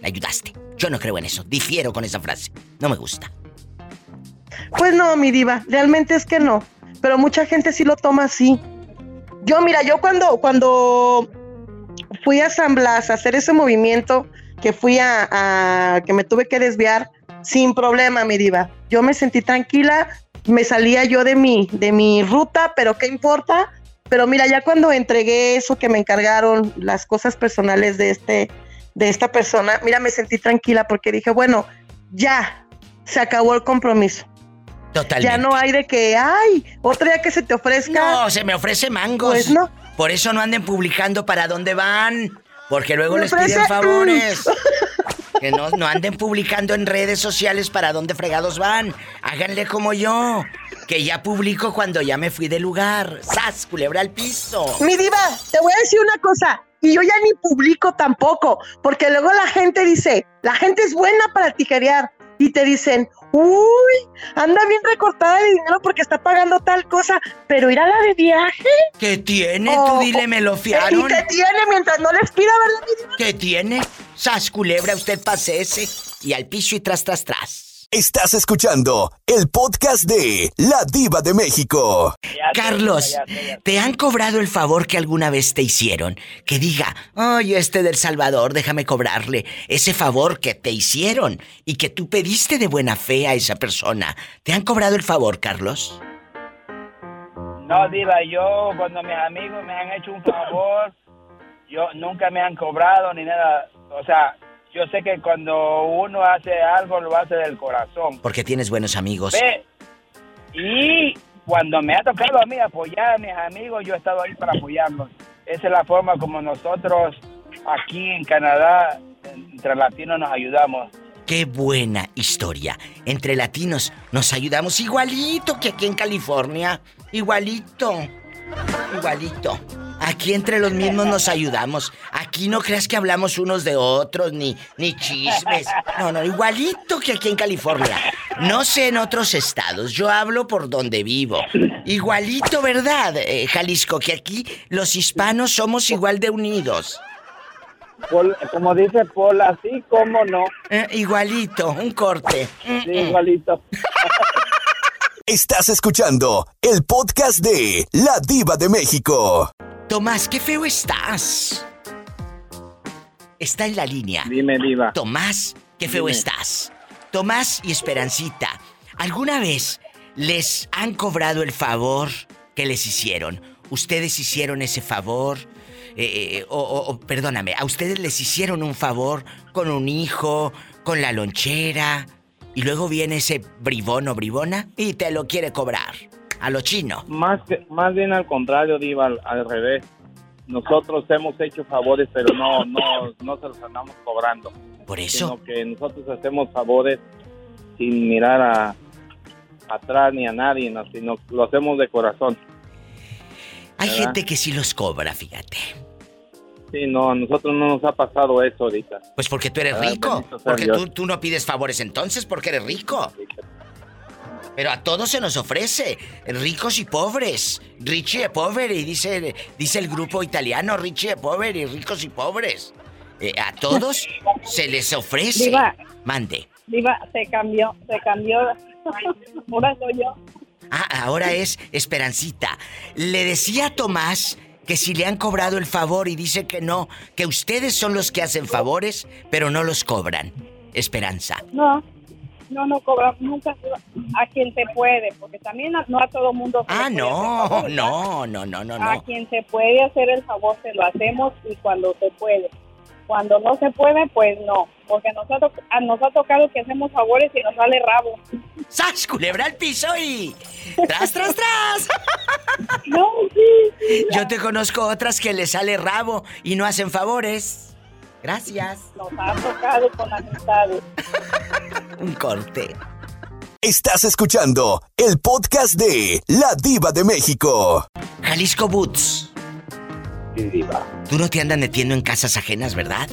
le ayudaste. Yo no creo en eso. Difiero con esa frase. No me gusta. Pues no, mi diva, realmente es que no. Pero mucha gente sí lo toma así. Yo, mira, yo cuando, cuando fui a San Blas a hacer ese movimiento, que fui a, que me tuve que desviar, sin problema, mi diva. Yo me sentí tranquila, me salía yo de mi, de mi ruta, pero ¿qué importa? Pero mira, ya cuando entregué eso que me encargaron, las cosas personales de este, de esta persona, mira, me sentí tranquila porque dije, bueno, ya, se acabó el compromiso. Totalmente. Ya no hay de que, ay, otro día que se te ofrezca. No, se me ofrece mangos. Pues no. Por eso no anden publicando para dónde van. Porque luego Me les ofrece- piden favores. Que no, no anden publicando en redes sociales para dónde fregados van. Háganle como yo. Que ya publico cuando ya me fui del lugar. ¡Sas! Culebra al piso. Mi diva, te voy a decir una cosa. Y yo ya ni publico tampoco. Porque luego la gente dice, la gente es buena para tijerear. Y te dicen, uy, anda bien recortada de dinero porque está pagando tal cosa. Pero ir a la de viaje. ¿Qué tiene? Oh, Tú dile, me lo ¿Y fiaron. qué tiene mientras no les pida, verdad? ¿Qué tiene? Sas, culebra, usted pase ese y al piso y tras, tras, tras. Estás escuchando el podcast de La Diva de México. Carlos, ¿te han cobrado el favor que alguna vez te hicieron? Que diga, ay, este del Salvador, déjame cobrarle ese favor que te hicieron y que tú pediste de buena fe a esa persona. ¿Te han cobrado el favor, Carlos? No, Diva, yo cuando mis amigos me han hecho un favor, yo nunca me han cobrado ni nada. O sea, yo sé que cuando uno hace algo lo hace del corazón. Porque tienes buenos amigos. Ve, y cuando me ha tocado a mí apoyar a mis amigos, yo he estado ahí para apoyarlos. Esa es la forma como nosotros aquí en Canadá, entre latinos, nos ayudamos. Qué buena historia. Entre latinos nos ayudamos igualito que aquí en California. Igualito. Igualito. Aquí entre los mismos nos ayudamos. Aquí no creas que hablamos unos de otros, ni, ni chismes. No, no, igualito que aquí en California. No sé en otros estados, yo hablo por donde vivo. Igualito, ¿verdad, eh, Jalisco? Que aquí los hispanos somos igual de unidos. Como dice Paul, así como no. Eh, igualito, un corte. Sí, igualito. Estás escuchando el podcast de La Diva de México. Tomás, qué feo estás. Está en la línea. Dime, Diva. Tomás, qué feo Dime. estás. Tomás y Esperancita, ¿alguna vez les han cobrado el favor que les hicieron? ¿Ustedes hicieron ese favor? Eh, eh, o, o- o, perdóname, ¿a ustedes les hicieron un favor con un hijo, con la lonchera? Y luego viene ese bribón o bribona y te lo quiere cobrar. A lo chino. Más, que, más bien al contrario, Diva, al, al revés. Nosotros hemos hecho favores, pero no, no, no se los andamos cobrando. Por eso. Sino que nosotros hacemos favores sin mirar a, atrás ni a nadie, no, sino lo hacemos de corazón. Hay ¿Verdad? gente que sí los cobra, fíjate. Sí, no, a nosotros no nos ha pasado eso ahorita. Pues porque tú eres rico. Porque tú, tú no pides favores entonces porque eres rico. Pero a todos se nos ofrece, ricos y pobres. Ricci e poveri, dice, dice el grupo italiano, Ricci e poveri, ricos y pobres. Eh, a todos se les ofrece. Diva. Mande. Diva, se cambió, se cambió. Ahora soy yo. Ah, ahora es Esperancita. Le decía a Tomás que si le han cobrado el favor y dice que no, que ustedes son los que hacen favores, pero no los cobran. Esperanza. No, no, no cobra nunca a quien se puede, porque también a- no a todo mundo. se Ah, le no, favor, no, no, no, no, A quien se puede hacer el favor se lo hacemos y cuando se puede. Cuando no se puede, pues no, porque nos ha, to- a- nos ha tocado que hacemos favores y nos sale rabo. ¡Sas, culebra al piso y... ¡Tras, tras, tras! No, sí, Yo te conozco otras que les sale rabo y no hacen favores. Gracias. Nos ha tocado con amistades. Un corte. Estás escuchando el podcast de La Diva de México. Jalisco Boots. Sí, diva. Tú no te andas metiendo en casas ajenas, ¿verdad?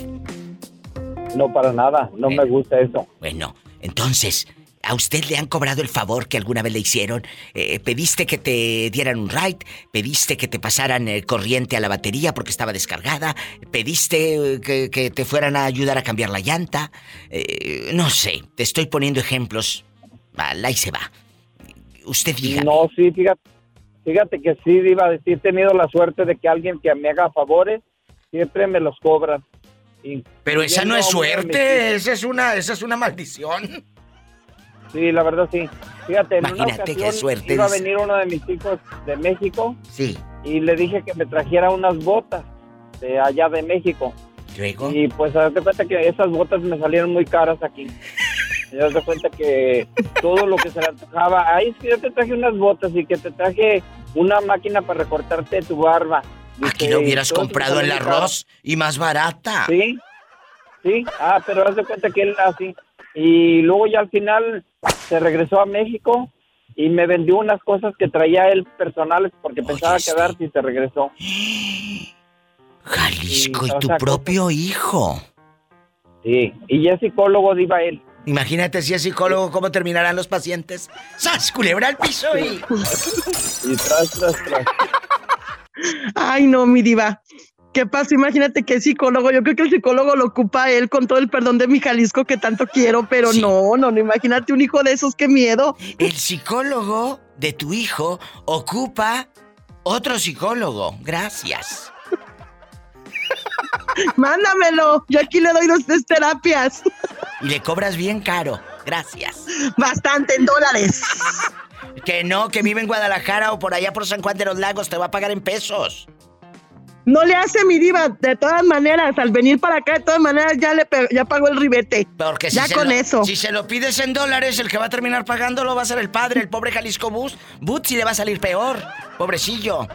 No para nada, no me gusta eso. Bueno, entonces, ¿a usted le han cobrado el favor que alguna vez le hicieron? Eh, ¿Pediste que te dieran un ride? ¿Pediste que te pasaran eh, corriente a la batería porque estaba descargada? ¿Pediste eh, que, que te fueran a ayudar a cambiar la llanta? Eh, no sé, te estoy poniendo ejemplos. Vale, ahí se va. Usted diga. No, sí, fíjate, fíjate que sí, Diva, sí he tenido la suerte de que alguien que me haga favores siempre me los cobran. Y- Pero esa no es a de mis suerte, esa es una, esa es una maldición. Sí, la verdad sí. Fíjate, en una Imagínate qué ocasión suerte, iba a venir uno de mis hijos de México Sí. y le dije que me trajera unas botas de allá de México. Luego. Y pues haz de cuenta que esas botas me salieron muy caras aquí. Y haz de cuenta que todo lo que se le antojaba, ay, es que yo te traje unas botas y que te traje una máquina para recortarte tu barba. Aquí Dice, lo hubieras comprado el arroz y más barata. Sí, sí, ah, pero haz de cuenta que él así. Y luego ya al final se regresó a México y me vendió unas cosas que traía él personales porque pensaba quedarse y se regresó. Jalisco, y tu sea, propio hijo. Sí, y ya es psicólogo, diva él. Imagínate si es psicólogo, cómo terminarán los pacientes. ¡Sas, culebra al piso y... Y tras, tras, tras. Ay, no, mi diva. ¿Qué pasa? Imagínate que psicólogo, yo creo que el psicólogo lo ocupa él con todo el perdón de mi Jalisco que tanto quiero, pero no, no, no, imagínate un hijo de esos, qué miedo. El psicólogo de tu hijo ocupa otro psicólogo. Gracias. Mándamelo, yo aquí le doy dos tres terapias. Y le cobras bien caro. Gracias. Bastante en dólares. Que no, que vive en Guadalajara o por allá por San Juan de los Lagos, te va a pagar en pesos. No le hace mi diva, de todas maneras, al venir para acá, de todas maneras ya le ya pagó el ribete. Porque si ya con lo- eso. Si se lo pides en dólares, el que va a terminar pagándolo va a ser el padre, el pobre Jalisco Bus. Butsi le va a salir peor. Pobrecillo.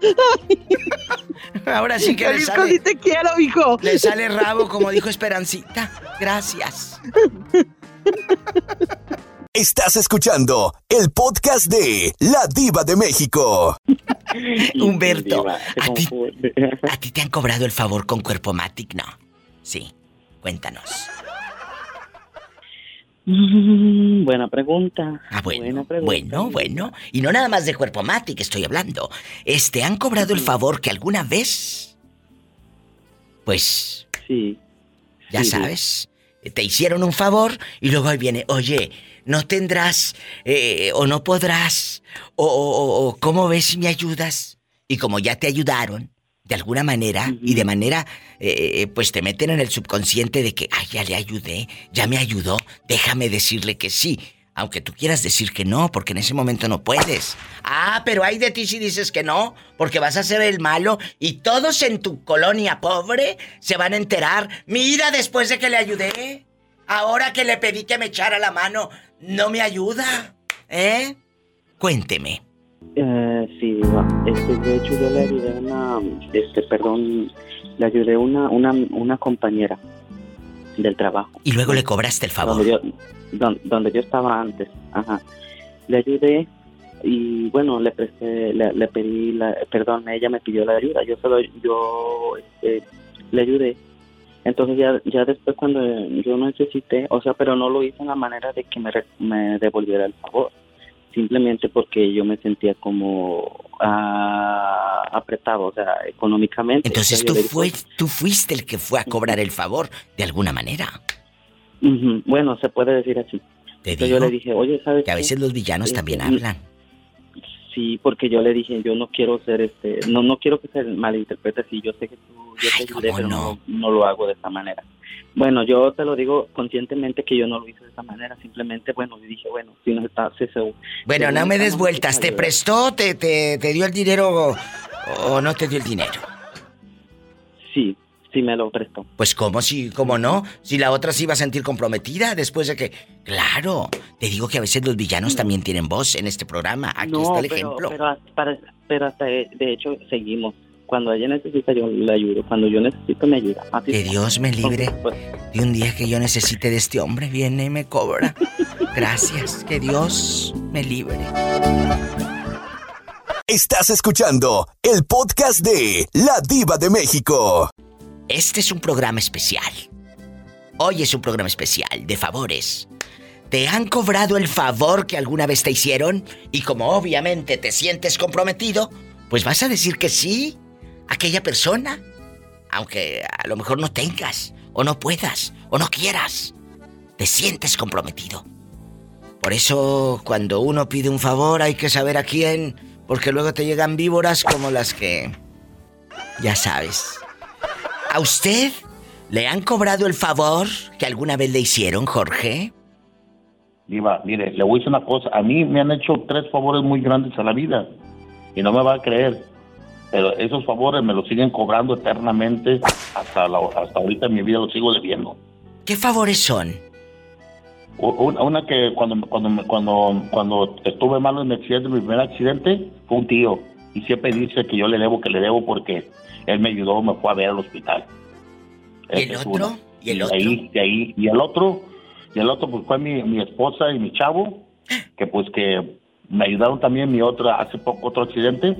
Ahora sí que le Jalisco, sale, sí te quiero, hijo. le sale rabo, como dijo Esperancita. Gracias. Estás escuchando el podcast de La Diva de México. Humberto, ¿a ti, ¿a ti te han cobrado el favor con Cuerpo Matic? No. Sí. Cuéntanos. Mm, buena pregunta. Ah, bueno, Buena pregunta. bueno, bueno. Y no nada más de Cuerpo Matic estoy hablando. Este, ¿han cobrado el favor que alguna vez? Pues... Sí. Ya Sí. sabes. Te hicieron un favor y luego ahí viene, oye, no tendrás eh, o no podrás o, o- o cómo ves si me ayudas. Y como ya te ayudaron, de alguna manera y de manera, eh, pues te meten en el subconsciente de que, ay, ya le ayudé, ya me ayudó, déjame decirle que sí. Aunque tú quieras decir que no, porque en ese momento no puedes. Ah, pero hay de ti si dices que no, porque vas a ser el malo y todos en tu colonia pobre se van a enterar. Mira, después de que le ayudé, ahora que le pedí que me echara la mano, no me ayuda. ¿Eh? Cuénteme. Eh, sí. Este, de hecho, yo le ayudé a una, este, perdón, le ayudé a una, una, una compañera del trabajo. Y luego le cobraste el favor. Donde yo, don- donde yo estaba antes, ajá. Le ayudé y bueno, le presté, le, le pedí, la, perdón, ella me pidió la ayuda, yo solo, yo, este, le ayudé. Entonces ya, ya después cuando yo necesité, o sea, pero no lo hice en la manera de que me, re- me devolviera el favor, simplemente porque yo me sentía como ah, apretado, o sea, económicamente. Entonces tú, fue, tú fuiste el que fue a cobrar el favor, de alguna manera. Bueno, se puede decir así. Te Entonces yo digo le dije, oye, ¿sabes Que a qué? veces los villanos también Este, hablan. Sí, porque yo le dije, yo no quiero ser este, no no quiero que se malinterprete así, yo sé que tú, yo te ayudé, pero no? no lo hago de esa manera. Bueno, yo te lo digo conscientemente que yo no lo hice de esa manera, simplemente, bueno, dije, bueno, si no está, se, se- Bueno, no me des vueltas. ¿Te prestó, te, te, te dio el dinero o, o no te dio el dinero? Sí, sí me lo prestó. Pues cómo si, cómo no, si la otra se iba a sentir comprometida después de que, claro, te digo que a veces los villanos también tienen voz en este programa. Aquí no, está el pero, ejemplo. Pero, pero hasta, de hecho, seguimos. Cuando ella necesita, yo le ayudo. Cuando yo necesito, me ayuda. Así Que. Dios me libre pues, de un día que yo necesite de este hombre, viene y me cobra. Gracias, que Dios me libre. Estás escuchando el podcast de La Diva de México. Este es un programa especial. Hoy es un programa especial de favores. ¿Te han cobrado el favor que alguna vez te hicieron? Y como obviamente te sientes comprometido, pues vas a decir que sí aquella persona. Aunque a lo mejor no tengas, o no puedas, o no quieras. Te sientes comprometido. Por eso cuando uno pide un favor hay que saber a quién, porque luego te llegan víboras como las que... Ya sabes. ¿A usted le han cobrado el favor que alguna vez le hicieron, Jorge? Diva, mire, le voy a decir una cosa. A mí me han hecho tres favores muy grandes a la vida y no me va a creer. Pero esos favores me los siguen cobrando eternamente hasta, la- hasta ahorita en mi vida los sigo debiendo. ¿Qué favores son? Una, una que cuando, cuando, cuando, cuando estuve malo en mi accidente, mi primer accidente, fue un tío. Y siempre dice que yo le debo, que le debo porque él me ayudó, me fue a ver al hospital. ¿Y el otro? uno. ¿Y el de ahí, de ahí, y el otro, y el otro pues fue mi, mi esposa y mi chavo, que pues que me ayudaron también mi otra, hace poco otro accidente,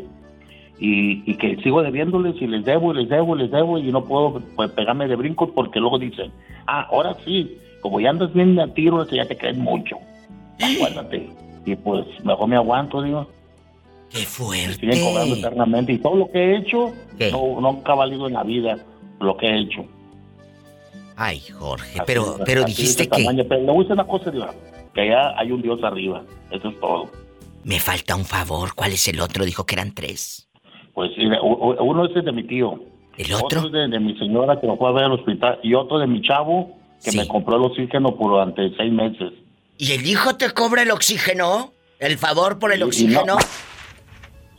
y, y que sigo debiéndoles y les debo y les debo y les debo y no puedo pues, pegarme de brincos porque luego dicen, ah, ahora sí, como ya andas bien a tiro, ya te crees mucho, acuérdate. Y pues mejor me aguanto, digo. ¡Qué fuerte! Me siguen cobrando eternamente. Y todo lo que he hecho, no, nunca ha valido en la vida lo que he hecho. Ay, Jorge, pero, pero Así dijiste que... tamaño. Pero le voy a decir una cosa, Diva, que allá hay un Dios arriba. Eso es todo. Me falta un favor. ¿Cuál es el otro? Dijo que eran tres. Pues uno es de mi tío. ¿El otro? es de, de mi señora que lo fue a ver al hospital. Y otro de mi chavo que me compró el oxígeno durante seis meses. ¿Y el hijo te cobra el oxígeno? ¿El favor por el Y- y no- oxígeno?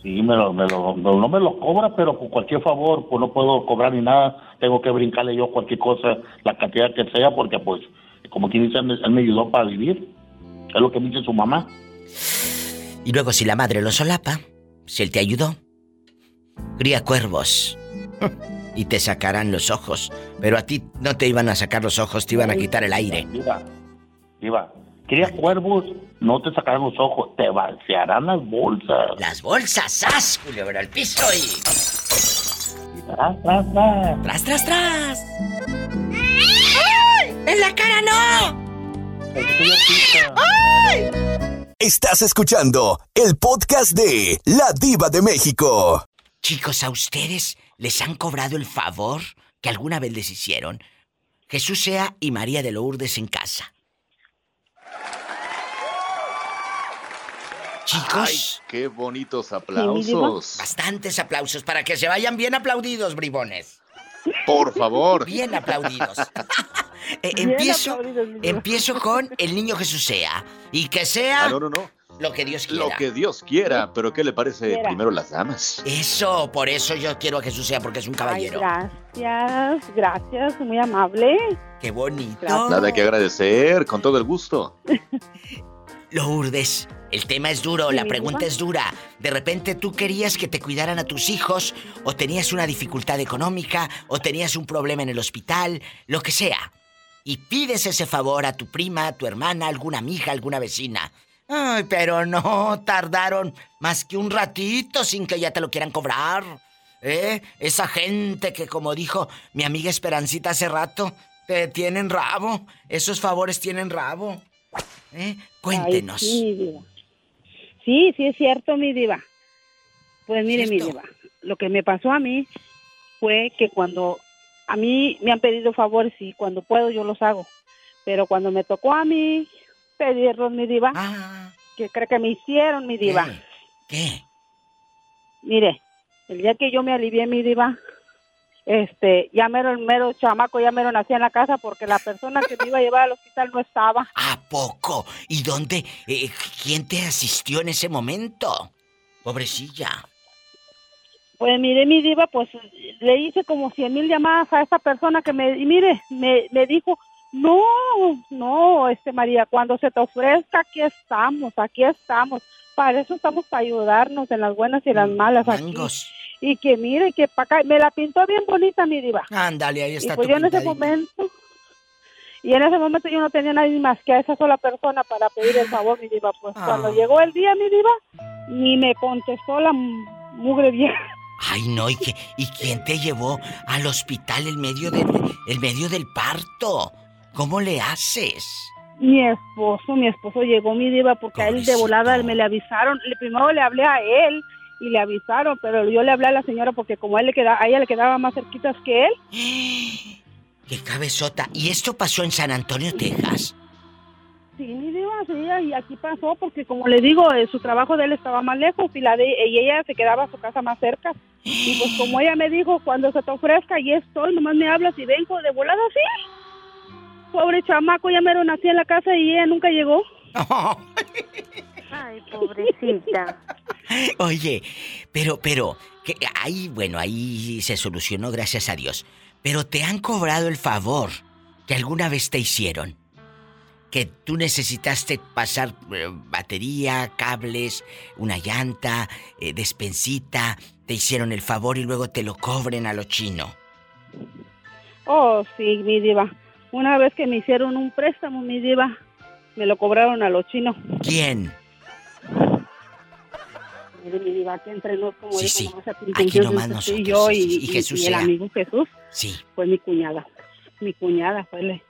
Sí, me lo, me lo, no, me lo cobra, pero por cualquier favor, pues no puedo cobrar ni nada. Tengo que brincarle yo cualquier cosa, la cantidad que sea, porque pues, como quien dice, él me, él me ayudó para vivir. Es lo que me dice su mamá. Y luego si la madre lo solapa, si él te ayudó, cría cuervos y te sacarán los ojos. Pero a ti no te iban a sacar los ojos, te iban a quitar el aire. Diva, diva, cría cuervos, no te sacarán los ojos, te vaciarán las bolsas. Las bolsas, ¡sas! Culebra al piso y... Tras, tras, tras. ¡Tras, tras, tras! ¡En la cara no! Estás escuchando el podcast de La Diva de México. Chicos, ¿a ustedes les han cobrado el favor que alguna vez les hicieron? Jesús sea y María de Lourdes en casa. Chicos. Ay, qué bonitos aplausos. Bastantes aplausos para que se vayan bien aplaudidos, bribones. Por favor. Bien aplaudidos. Eh, Bien empiezo, aplaudidos, empiezo con el niño Jesús sea. Y que sea Ah, no, no, no. Lo que Dios quiera. Lo que Dios quiera, pero ¿qué le parece Quiera. primero las damas? Eso, por eso yo quiero a Jesús sea, porque es un caballero. Gracias, gracias, muy amable. Qué bonito. Nada que agradecer, con todo el gusto. Lourdes, el tema es duro, la pregunta es dura. De repente tú querías que te cuidaran a tus hijos, o tenías una dificultad económica, o tenías un problema en el hospital, lo que sea. Y pides ese favor a tu prima, a tu hermana, alguna amiga, alguna vecina. Ay, pero no tardaron más que un ratito sin que ya te lo quieran cobrar. ¿Eh? Esa gente que, como dijo mi amiga Esperancita hace rato, te tienen rabo. Esos favores tienen rabo. ¿Eh? Cuéntenos. Ay, sí, mi diva. Sí, sí es cierto, mi diva. Pues mire, mi ¿Cierto? diva, lo que me pasó a mí fue que cuando a mí me han pedido favores y cuando puedo yo los hago. Pero cuando me tocó a mí pedirlos, mi diva, que creo que me hicieron, mi diva. Ah. ¿Qué? Mire, el día que yo me alivié, mi diva, este, ya mero el mero chamaco, ya mero nací en la casa porque la persona que me iba a llevar al hospital no estaba. ¿A poco? ¿Y dónde? eh, ¿Quién te asistió en ese momento? Pobrecilla. Pues mire, mi diva, pues le hice como cien mil llamadas a esa persona que me, y mire, me, me dijo, no, no, este María, cuando se te ofrezca, aquí estamos, aquí estamos. Para eso estamos para ayudarnos en las buenas y las malas aquí. Mangos. Y que mire, que para acá, me la pintó bien bonita, mi diva. Ándale, ahí Y está pues tu yo en ese momento, y en ese momento yo no tenía nadie más que a esa sola persona para pedir el favor, mi diva. Pues Ah. cuando llegó el día, mi diva, ni me contestó la mugre vieja. Ay, no, ¿y, qué- ¿y quién te llevó al hospital en medio, del, en medio del parto? ¿Cómo le haces? Mi esposo, mi esposo llegó, mi diva, porque a él de volada me le avisaron. Primero le hablé a él y le avisaron, pero yo le hablé a la señora porque como a, él le queda, a ella le quedaba más cerquitas que él. ¡Qué cabezota! ¿Y esto pasó en San Antonio, Texas? Sí, mi diva, sí, y aquí pasó porque como le digo, eh, su trabajo de él estaba más lejos y la de y ella se quedaba a su casa más cerca. Y pues como ella me dijo, cuando se te ofrezca, y estoy, nomás me hablas y vengo de volada así. Pobre chamaco, ya me lo nací en la casa y ella nunca llegó. Ay, pobrecita. Oye, pero, pero, que ahí, bueno, ahí se solucionó, gracias a Dios. Pero te han cobrado el favor que alguna vez te hicieron. Que tú necesitaste pasar eh, batería, cables, una llanta, eh, despensita, te hicieron el favor y luego te lo cobren a lo chino. Oh, sí, mi diva. Una vez que me hicieron un préstamo, mi diva, me lo cobraron a los chinos. ¿Quién? Mire, mi diva, que entre nos, como Sí, dijo sí. nomás Aquí nomás usted y nosotros, yo sí, y, sí, y y- Jesús y el amigo Jesús Sí. fue mi cuñada. Mi cuñada fue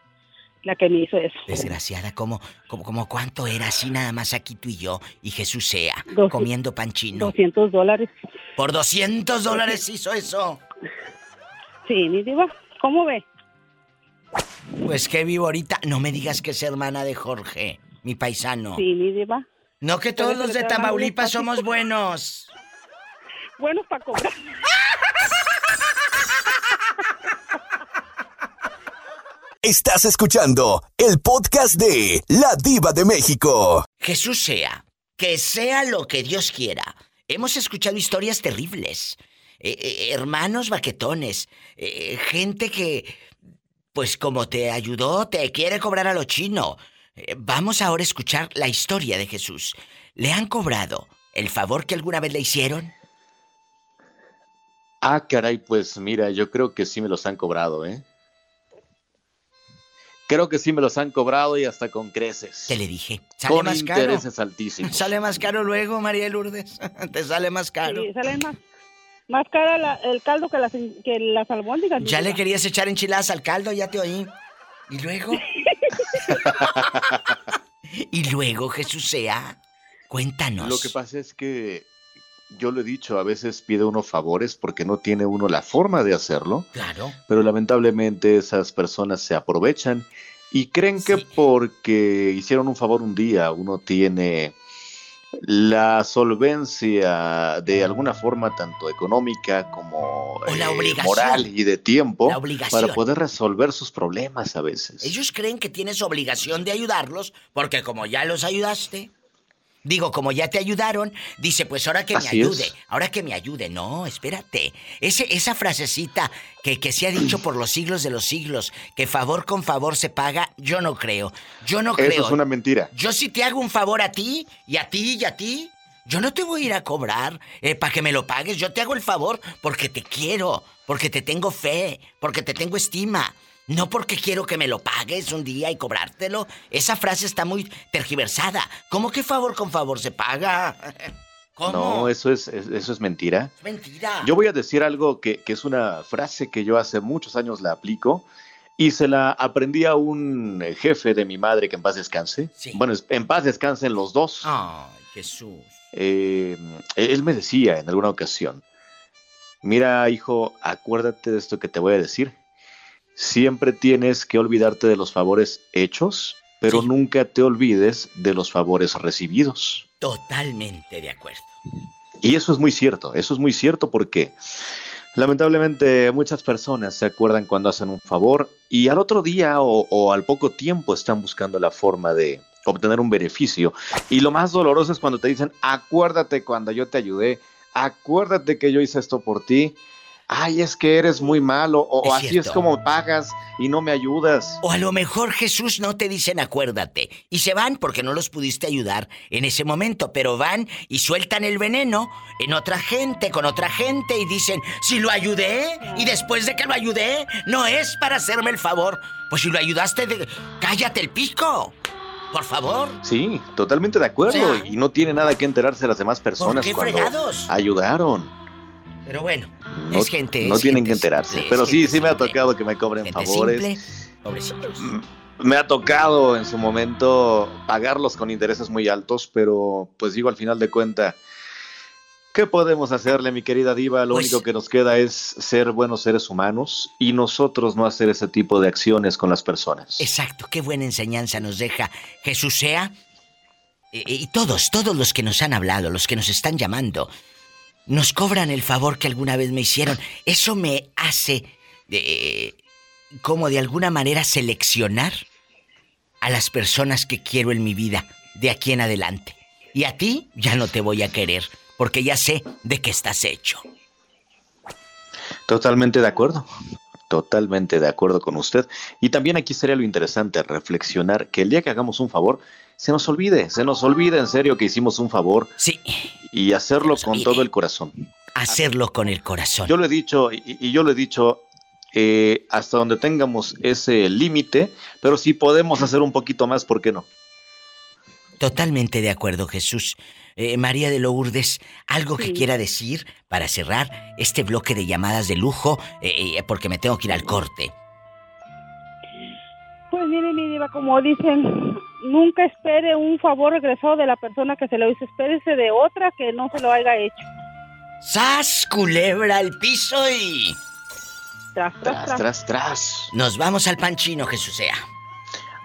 la que me hizo eso. Desgraciada, ¿cómo, cómo, cómo cuánto era así nada más aquí tú y yo y Jesús sea comiendo pan chino? 200 dólares. Por 200 dólares hizo eso. Sí, mi diva. ¿Cómo ve? Pues que vivo ahorita. No me digas que es hermana de Jorge, mi paisano. Sí, mi diva. No que todos los de Tamaulipas somos buenos. Buenos para cobrar. Estás escuchando el podcast de La Diva de México. Jesús sea, que sea lo que Dios quiera. Hemos escuchado historias terribles. Eh, eh, hermanos baquetones. eh, gente que, pues como te ayudó, te quiere cobrar a lo chino. Eh, vamos ahora a escuchar la historia de Jesús. ¿Le han cobrado el favor que alguna vez le hicieron? Ah, caray, pues mira, yo creo que sí me los han cobrado, ¿eh? Creo que sí me los han cobrado y hasta con creces. Te le dije. Sale Con más caro. intereses altísimos. Sale más caro luego, María de Lourdes. Te sale más caro. Sí, sale más, más cara la- el caldo que las, que las albóndigas. Ya le querías echar enchiladas al caldo, ya te oí. ¿Y luego? y luego, Jesús sea, cuéntanos. Lo que pasa es que yo lo he dicho, a veces pide uno favores porque no tiene uno la forma de hacerlo, Claro. pero lamentablemente esas personas se aprovechan y creen que porque hicieron un favor un día uno tiene la solvencia de alguna forma tanto económica como eh, moral y de tiempo para poder resolver sus problemas a veces. Ellos creen que tienes obligación de ayudarlos porque como ya los ayudaste, digo, como ya te ayudaron, dice, pues ahora que me ayude, es. ahora que me ayude. No, espérate. Ese, esa frasecita que, que se ha dicho por los siglos de los siglos, que favor con favor se paga, yo no creo. Yo no creo. Eso es una mentira. Yo si te hago un favor a ti, y a ti, y a ti, yo no te voy a ir a cobrar para que me lo pagues. Yo te hago el favor porque te quiero, porque te tengo fe, porque te tengo estima. No porque quiero que me lo pagues un día y cobrártelo. Esa frase está muy tergiversada. ¿Cómo que favor con favor se paga? ¿Cómo? No, eso es, es- eso es mentira. Es mentira. Yo voy a decir algo que, que es una frase que yo hace muchos años la aplico y se la aprendí a un eh, jefe de mi madre que en paz descanse. Bueno, es- en paz descansen los dos. Ay, Jesús. Eh, él me decía en alguna ocasión, mira hijo, acuérdate de esto que te voy a decir. Siempre tienes que olvidarte de los favores hechos, pero nunca te olvides de los favores recibidos. Totalmente de acuerdo. Y eso es muy cierto, eso es muy cierto porque lamentablemente muchas personas se acuerdan cuando hacen un favor y al otro día o, o al poco tiempo están buscando la forma de obtener un beneficio. Y lo más doloroso es cuando te dicen, acuérdate cuando yo te ayudé, acuérdate que yo hice esto por ti. Ay, es que eres muy malo, o, Es así es como pagas y no me ayudas. O a lo mejor Jesús no te dicen acuérdate y se van porque no los pudiste ayudar en ese momento, pero van y sueltan el veneno en otra gente, con otra gente y dicen, si lo ayudé y después de que lo ayudé, no es para hacerme el favor. Pues si lo ayudaste, de... cállate el pico. Por favor. Sí, totalmente de acuerdo. Y no tiene nada que enterarse las demás personas qué cuando fregados? ayudaron. Pero bueno, No, es gente. no es tienen gente que enterarse. Pero sí, sí me ha tocado que me cobren Gente favores. pobrecitos. Me ha tocado en su momento pagarlos con intereses muy altos, pero pues digo, al final de cuenta, ¿qué podemos hacerle, mi querida diva? Lo Pues- único que nos queda es ser buenos seres humanos y nosotros no hacer ese tipo de acciones con las personas. Exacto, qué buena enseñanza nos deja Jesús sea. eh, Y todos, todos los que nos han hablado, los que nos están llamando, nos cobran el favor que alguna vez me hicieron. Eso me hace, eh, como de alguna manera, seleccionar a las personas que quiero en mi vida de aquí en adelante. Y a ti ya no te voy a querer, porque ya sé de qué estás hecho. Totalmente de acuerdo. Totalmente de acuerdo con usted. Y también aquí sería lo interesante reflexionar que el día que hagamos un favor, se nos olvide, se nos olvide en serio que hicimos un favor. Sí. Y hacerlo con todo el corazón. Hacerlo con el corazón. Yo lo he dicho, y, y yo lo he dicho, eh, hasta donde tengamos ese límite, pero si podemos hacer un poquito más, ¿por qué no? Totalmente de acuerdo, Jesús. Eh, María de Lourdes, algo que quiera decir para cerrar este bloque de llamadas de lujo, eh, eh, porque me tengo que ir al corte. Pues mire, mi diva, como dicen, nunca espere un favor regresado de la persona que se lo hizo, espérese de otra que no se lo haya hecho. ¡Sas, culebra al piso y... Tras, Tras, tras, tras. Nos vamos al pan chino, Jesús sea.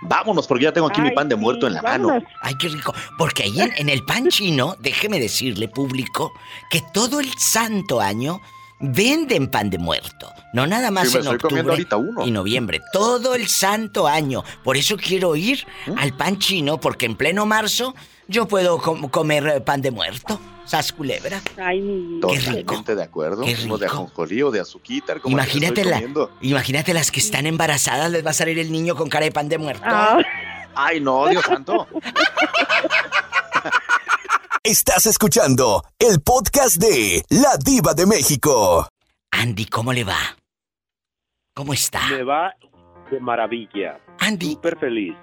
Vámonos, porque ya tengo aquí mi pan de muerto en la mano. Ay, qué rico. Porque ahí en, en el pan chino, déjeme decirle, público, que todo el santo año venden pan de muerto. No nada más Sí, en octubre uno. y noviembre. Todo el santo año. Por eso quiero ir ¿Mm? al pan chino, porque en pleno marzo yo puedo com- comer pan de muerto. Sas culebra. Ay, mi... Totalmente de acuerdo. Qué Uno de ajonjolí o de azuquita. como Imagínate, la- imagínate las que están embarazadas, les va a salir el niño con cara de pan de muerto. Ay, no, Dios santo. Estás escuchando el podcast de La Diva de México. Andy, ¿cómo le va? ¿Cómo está? Me va de maravilla. Andy. Súper feliz.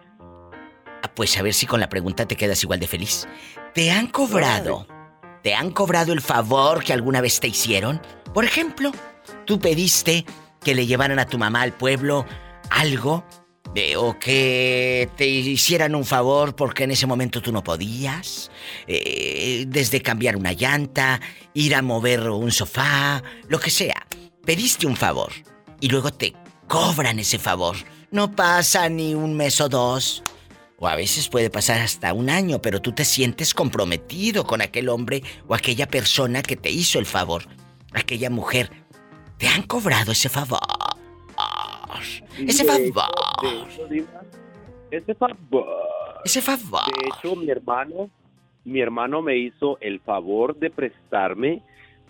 Ah, Pues a ver si con la pregunta te quedas igual de feliz. ¿Te han cobrado? ¿Te han cobrado el favor que alguna vez te hicieron? Por ejemplo, tú pediste que le llevaran a tu mamá al pueblo algo eh, o que te hicieran un favor porque en ese momento tú no podías. eh, desde cambiar una llanta, ir a mover un sofá, lo que sea. Pediste un favor y luego te cobran ese favor. No pasa ni un mes o dos. O a veces puede pasar hasta un año, pero tú te sientes comprometido con aquel hombre o aquella persona que te hizo el favor. Aquella mujer. ¿Te han cobrado ese favor? Ese favor. Ese favor. Ese favor. De hecho, mi hermano, mi hermano me hizo el favor de prestarme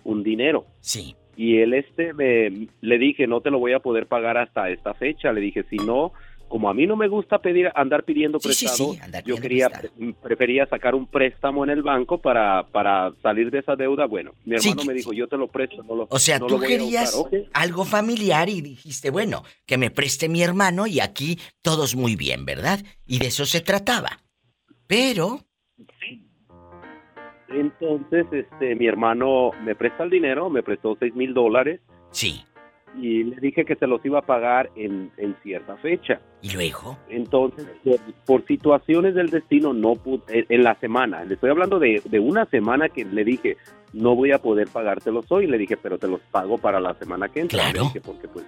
un dinero. Sí. Y él este me le dije, "No te lo voy a poder pagar hasta esta fecha." Le dije, "Si no, como a mí no me gusta pedir andar pidiendo Sí, sí, prestado, sí, andar yo quería prestado. pre- prefería sacar un préstamo en el banco para para salir de esa deuda." Bueno, mi hermano me dijo, "Yo te lo presto, no lo O sea, no tú querías usar". Ok. algo familiar y dijiste, bueno, que me preste mi hermano y aquí todos muy bien, ¿verdad? Y de eso se trataba. Pero, Entonces, este, mi hermano me presta el dinero, me prestó seis mil dólares. Sí. Y le dije que se los iba a pagar en, en cierta fecha. ¿y luego? Entonces, por, por situaciones del destino, no pude, en, en la semana, le estoy hablando de, de una semana que le dije, no voy a poder pagártelos hoy. Le dije, pero te los pago para la semana que entra. Le dije, porque pues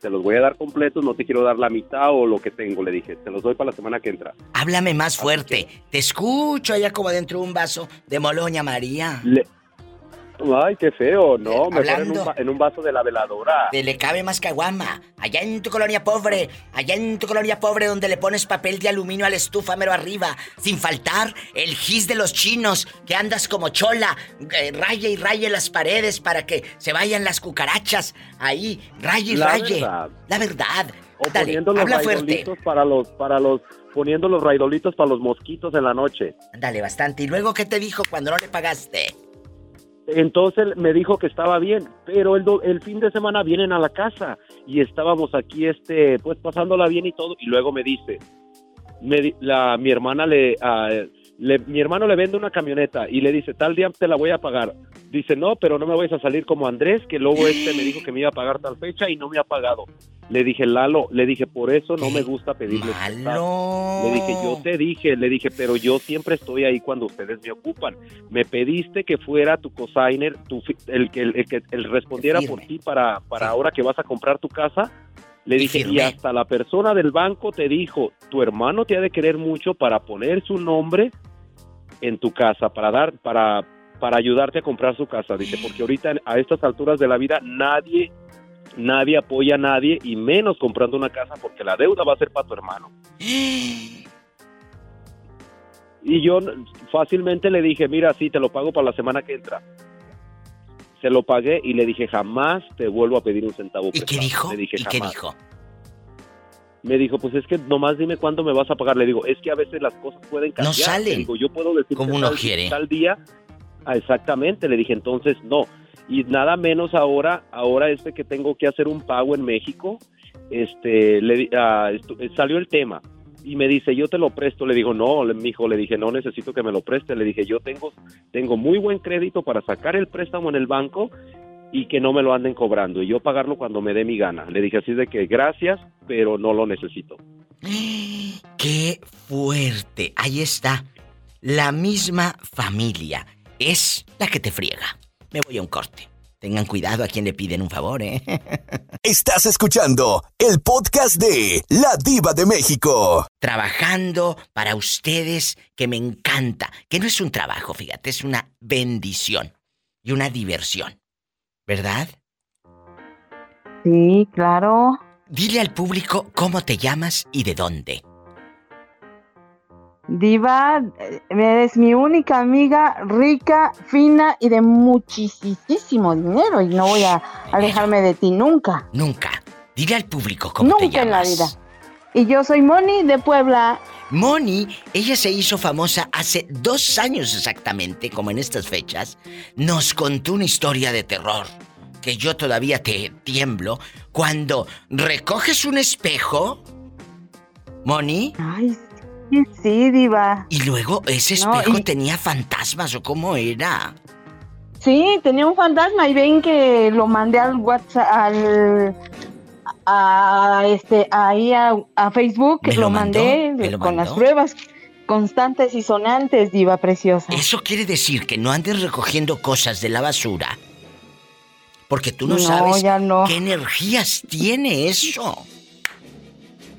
te los voy a dar completos, no te quiero dar la mitad o lo que tengo. Le dije, te los doy para la semana que entra. Háblame más fuerte. Te escucho allá como dentro de un vaso de Moloña María. Le- Ay, qué feo, no, mejor en un, en un vaso de la veladora. Te le cabe más caguama. Allá en tu colonia pobre, allá en tu colonia pobre donde le pones papel de aluminio a la estufa mero arriba, sin faltar el gis de los chinos, que andas como chola, eh, raye y raye las paredes para que se vayan las cucarachas. Ahí, raye y La raye. verdad. La verdad. O Dale, poniendo los habla fuerte. para los, para los, poniendo los raidolitos para los mosquitos en la noche. Dale, bastante. ¿Y luego qué te dijo cuando no le pagaste? Entonces me dijo que estaba bien, pero el, do- el fin de semana vienen a la casa y estábamos aquí, este, pues pasándola bien y todo, y luego me dice, me la, mi hermana le, ah, le- mi hermano le vende una camioneta y le dice, tal día te la voy a pagar. Dice, no, pero no me vayas a salir como Andrés, que luego este me dijo que me iba a pagar tal fecha y no me ha pagado. Le dije, Lalo, le dije, por eso no me gusta pedirle prestado". Le dije, yo te dije, le dije, pero yo siempre estoy ahí cuando ustedes me ocupan. Me pediste que fuera tu cosigner, tu, el que el, el respondiera por ti para, para ahora que vas a comprar tu casa. Le dije, y hasta la persona del banco te dijo, tu hermano te ha de querer mucho para poner su nombre en tu casa, para dar, para, para ayudarte a comprar su casa. Dice, porque ahorita a estas alturas de la vida nadie, nadie apoya a nadie y menos comprando una casa porque la deuda va a ser para tu hermano. Y yo fácilmente le dije, mira, sí, te lo pago para la semana que entra. Se lo pagué y le dije, jamás te vuelvo a pedir un centavo. ¿Y qué prestado". dijo? Le dije, ¿Y qué "Jamás". dijo? Me dijo, pues es que nomás dime cuándo me vas a pagar. Le digo, es que a veces las cosas pueden cambiar. Le salen. digo, yo puedo decir Como uno quiere. tal día. Ah, exactamente, le dije, entonces no. Y nada menos ahora, ahora este que tengo que hacer un pago en México, este, le, ah, eh, salió el tema. Y me dice, yo te lo presto. Le digo, no, le- mijo, le dije, no necesito que me lo preste. Le dije, yo tengo, tengo muy buen crédito para sacar el préstamo en el banco y que no me lo anden cobrando. Y yo pagarlo cuando me dé mi gana. Le dije así de que gracias, pero no lo necesito. ¡Qué fuerte! Ahí está. La misma familia es la que te friega. Me voy a un corte. Tengan cuidado a quien le piden un favor, ¿eh? Estás escuchando el podcast de La Diva de México. Trabajando para ustedes, que me encanta. Que no es un trabajo, fíjate, es una bendición y una diversión. ¿Verdad? Sí, claro. Dile al público cómo te llamas y de dónde. Diva, eh, eres mi única amiga, rica, fina y de muchísimo dinero y no voy a alejarme de ti nunca. Nunca. Dile al público cómo te Nunca en la llamas. vida. Y yo soy Moni de Puebla. Moni, ella se hizo famosa hace dos años exactamente, como en estas fechas. Nos contó una historia de terror que yo todavía te tiemblo cuando recoges un espejo, Moni, Ay, sí, sí, Diva. y luego ese No, espejo y- tenía fantasmas o cómo era. Sí, tenía un fantasma y ven que lo mandé al WhatsApp, al a este ahí a, a Facebook, ¿Me lo, mandé ¿Me lo con las pruebas constantes y sonantes, diva preciosa. Eso quiere decir que no andes recogiendo cosas de la basura. Porque tú no, No, sabes no. qué energías tiene eso.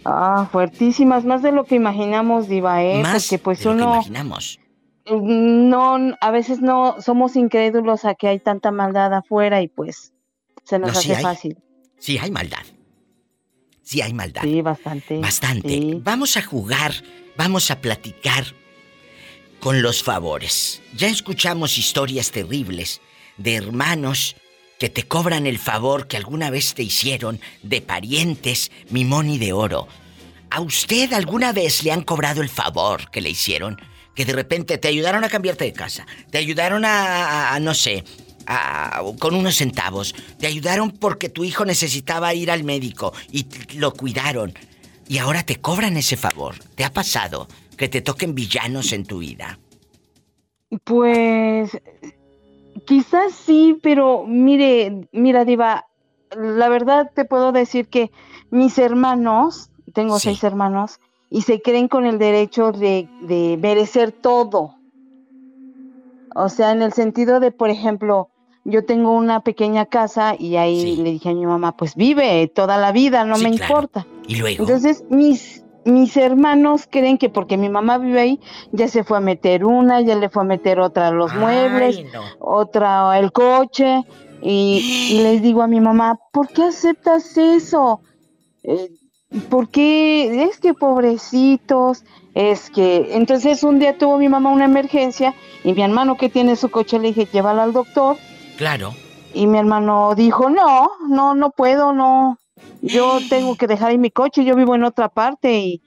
Ah, fuertísimas, más de lo que imaginamos, diva, eh, Más porque pues de lo que uno imaginamos. no a veces no somos incrédulos a que hay tanta maldad afuera y pues se nos No, sí hace hay. fácil. Sí, hay maldad. Sí, hay maldad. Sí, bastante. Bastante. Sí. Vamos a jugar, vamos a platicar con los favores. Ya escuchamos historias terribles de hermanos que te cobran el favor que alguna vez te hicieron, de parientes, mimón y de oro. ¿A usted alguna vez le han cobrado el favor que le hicieron? Que de repente te ayudaron a cambiarte de casa, te ayudaron a, a- a, no sé, a- con unos centavos, te ayudaron porque tu hijo necesitaba ir al médico y lo cuidaron. Y ahora te cobran ese favor. ¿Te ha pasado que te toquen villanos en tu vida? Pues quizás sí, pero mire, mira, Diva, la verdad te puedo decir que mis hermanos, tengo seis hermanos, y se creen con el derecho de, de merecer todo. O sea, en el sentido de, por ejemplo, yo tengo una pequeña casa y ahí le dije a mi mamá, pues vive toda la vida, no Sí, me claro. importa. Y luego. Entonces, mis, mis hermanos creen que porque mi mamá vive ahí, ya se fue a meter una, ya le fue a meter otra a los Ay, muebles, no. otra el coche. Y, y les digo a mi mamá, ¿por qué aceptas eso? Eh, ¿Por qué? Es que pobrecitos, es que... Entonces un día tuvo mi mamá una emergencia y mi hermano que tiene su coche le dije, llévala al doctor. Claro. Y mi hermano dijo, no, no, no puedo, no. Yo tengo que dejar ahí mi coche, yo vivo en otra parte. Y,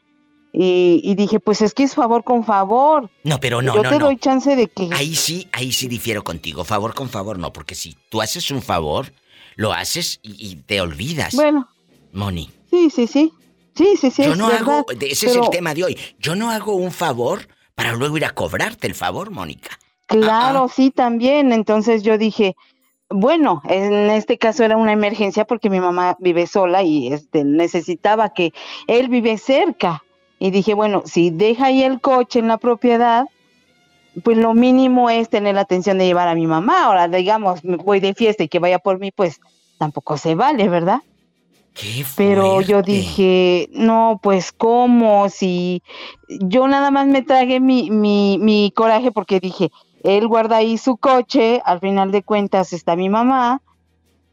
y, y dije, pues es que es favor con favor. No, pero no, yo no, te no. doy chance de que... Ahí sí, ahí sí difiero contigo. Favor con favor, no, porque si tú haces un favor, lo haces y, y te olvidas. Bueno, Moni. sí, sí, sí. Sí, sí, sí. yo no verdad, hago, ese es el tema de hoy. Yo no hago un favor para luego ir a cobrarte el favor, Mónica. Claro, sí, también. Entonces yo dije, bueno, en este caso era una emergencia porque mi mamá vive sola y este necesitaba que él vive cerca. Y dije, bueno, si deja ahí el coche en la propiedad, pues lo mínimo es tener la atención de llevar a mi mamá. Ahora, digamos, me voy de fiesta y que vaya por mí, pues tampoco se vale, ¿verdad? Pero yo dije, no, pues cómo, si yo nada más me tragué mi, mi, mi coraje porque dije, él guarda ahí su coche, al final de cuentas está mi mamá,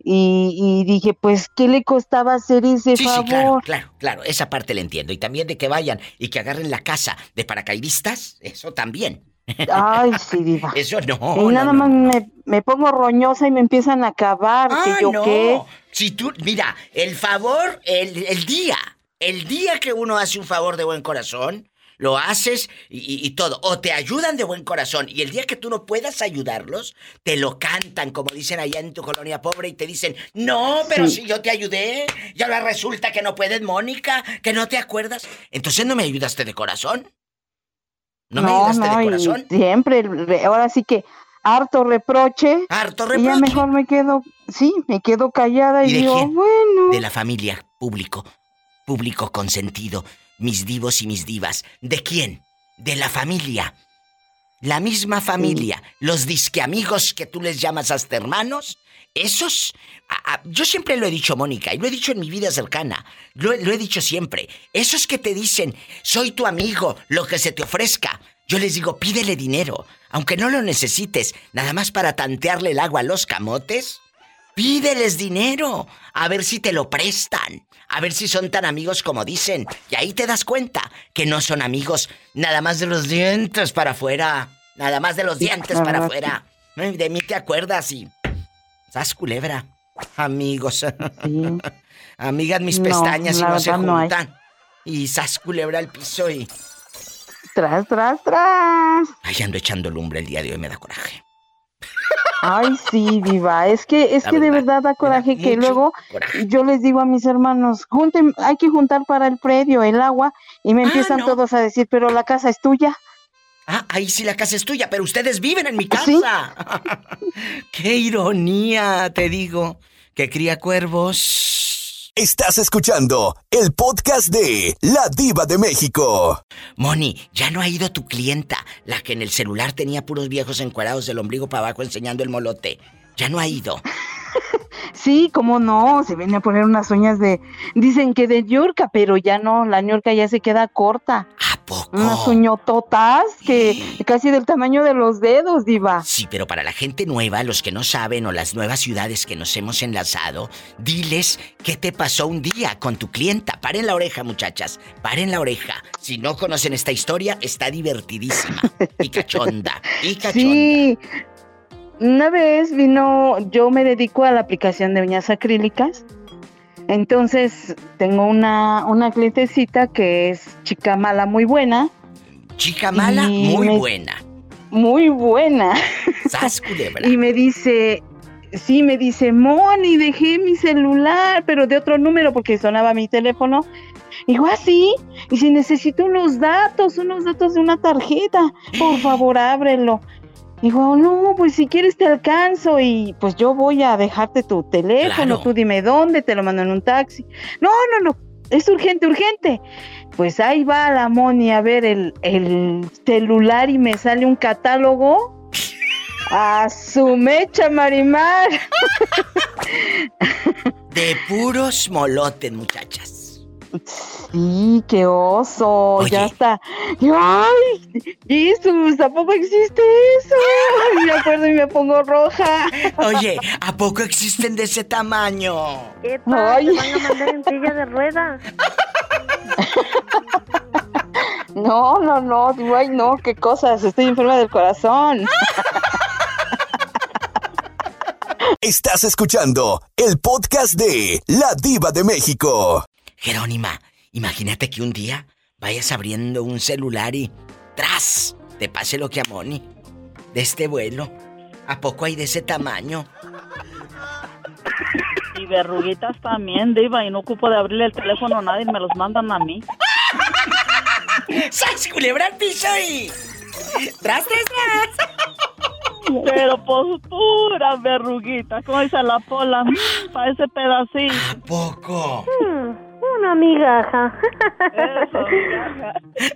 y, y dije, pues, ¿qué le costaba hacer ese Sí, sí, favor? claro, claro, claro. Esa parte la entiendo. Y también de que vayan y que agarren la casa de paracaidistas, eso también. Ay, sí, diva. Eso no. y no, nada no, más Me, me pongo roñosa y me empiezan a acabar, Ah, que yo no. qué. Si tú, mira, el favor, el, el día, el día que uno hace un favor de buen corazón, lo haces y, y- y todo. O te ayudan de buen corazón y el día que tú no puedas ayudarlos, te lo cantan, como dicen allá en tu colonia pobre, y te dicen, no, pero Sí. si yo te ayudé, y ahora resulta que no puedes, Mónica, que no te acuerdas. Entonces no me ayudaste de corazón. No, me ayudaste de y corazón. siempre, re- ahora sí que harto reproche. Harto Y ya reproche. mejor me quedo, sí, me quedo callada y, ¿Y de digo, quién? bueno. De la familia, público, público consentido. Mis divos y mis divas. ¿De quién? De la familia. La misma familia. Los disque amigos que tú les llamas hasta hermanos. Esos, yo siempre lo he dicho, Mónica, y lo he dicho en mi vida cercana, lo, lo he dicho siempre. Esos que te dicen, soy tu amigo, lo que se te ofrezca. Yo les digo, pídele dinero, aunque no lo necesites, nada más para tantearle el agua a los camotes. Pídeles dinero, a ver si te lo prestan, a ver si son tan amigos como dicen. Y ahí te das cuenta que no son amigos nada más de los dientes para afuera. Nada más de los dientes para afuera. De mí te acuerdas y... ¿Sas culebra? Amigos. Amigas mis pestañas y no se juntan. Y sas culebra al piso y... Tras, tras, tras. Ay, ando echando lumbre el día de hoy, me da coraje. Ay, sí, diva. Es que, es que de verdad da coraje que luego yo les digo a mis hermanos, junten, hay que juntar para el predio el agua y me ah, empiezan todos a decir, pero la casa es tuya. Ah, ahí sí la casa es tuya, pero ustedes viven en mi casa. Qué ironía, te digo, que cría cuervos. Estás escuchando el podcast de La Diva de México. Moni, ya no ha ido tu clienta, la que en el celular tenía puros viejos encuerados del ombligo para abajo enseñando el molote. Ya no ha ido. Sí, cómo no, se viene a poner unas uñas de, dicen que de ñurca, pero ya no, la ñurca ya se queda corta. ¿A poco? Unas uñototas que casi del tamaño de los dedos, diva. Sí, pero para la gente nueva, los que no saben o las nuevas ciudades que nos hemos enlazado, diles qué te pasó un día con tu clienta. Paren la oreja, muchachas, paren la oreja. Si no conocen esta historia, está divertidísima y cachonda, y cachonda. Sí, una vez vino, yo me dedico a la aplicación de uñas acrílicas. Entonces tengo una, una clientecita que es chica mala muy buena. Chica mala muy buena. Muy buena. y me dice, sí, me dice, Moni, dejé mi celular, pero de otro número porque sonaba mi teléfono. Digo, ah, sí, y si necesito unos datos, unos datos de una tarjeta, por favor, ábrelo. Digo, no, pues si quieres te alcanzo y pues yo voy a dejarte tu teléfono, tú dime dónde, te lo mando en un taxi. No, no, no, es urgente, urgente. Pues ahí va la Moni a ver el, el celular y me sale un catálogo. A su mecha, Marimar. De puros molotes, muchachas. Sí, qué oso, ya está. ¡Ay! Jesús, ¿a poco existe eso? me acuerdo y me pongo roja. Oye, ¿a poco existen de ese tamaño? ¿Qué Ay. ¿Te van a mandar en silla de ruedas? No, no, no, ay, no, qué cosas, estoy enferma del corazón. Estás escuchando el podcast de La Diva de México. Jerónima, imagínate que un día vayas abriendo un celular y ¡tras! Te pase lo que a Moni. De este vuelo. ¿A poco hay de ese tamaño? Y verruguitas también, Diva, y no ocupo de abrirle el teléfono a nadie, me los mandan a mí. ¡Sas, culebra al piso y... ¡Tras, tras, tras! Pero pues pura verruguita, como dice la pola, para ese pedacito. ¿A poco? Hmm. Una migaja.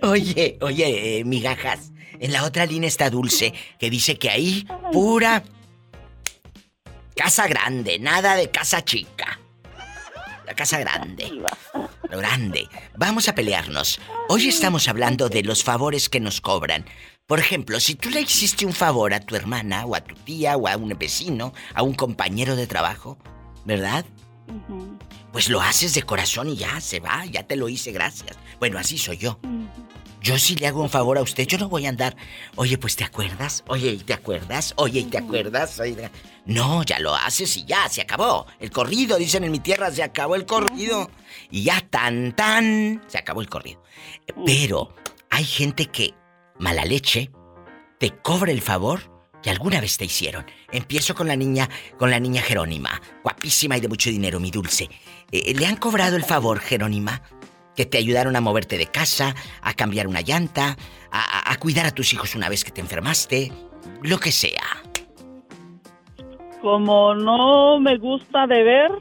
Oye, oye, eh, migajas. En la otra línea está Dulce, que dice que ahí pura casa grande, nada de casa chica. La casa grande. Lo grande. Vamos a pelearnos. Hoy estamos hablando de los favores que nos cobran. Por ejemplo, si tú le hiciste un favor a tu hermana, o a tu tía, o a un vecino, a un compañero de trabajo, ¿verdad? Pues lo haces de corazón y ya se va, ya te lo hice, gracias. Bueno, así soy yo. Yo si le hago un favor a usted, yo no voy a andar. Oye, pues te acuerdas, oye, ¿y te acuerdas? Oye, ¿y te acuerdas? No, ya lo haces y ya, se acabó. El corrido, dicen en mi tierra, se acabó el corrido. Y ya tan tan, se acabó el corrido. Pero hay gente que, mala leche, te cobra el favor que alguna vez te hicieron. Empiezo con la niña, con la niña Jerónima, guapísima y de mucho dinero, mi dulce. Eh, ¿Le han cobrado el favor, Jerónima? Que te ayudaron a moverte de casa, a cambiar una llanta, a, cuidar a tus hijos una vez que te enfermaste, lo que sea. Como no me gusta deber,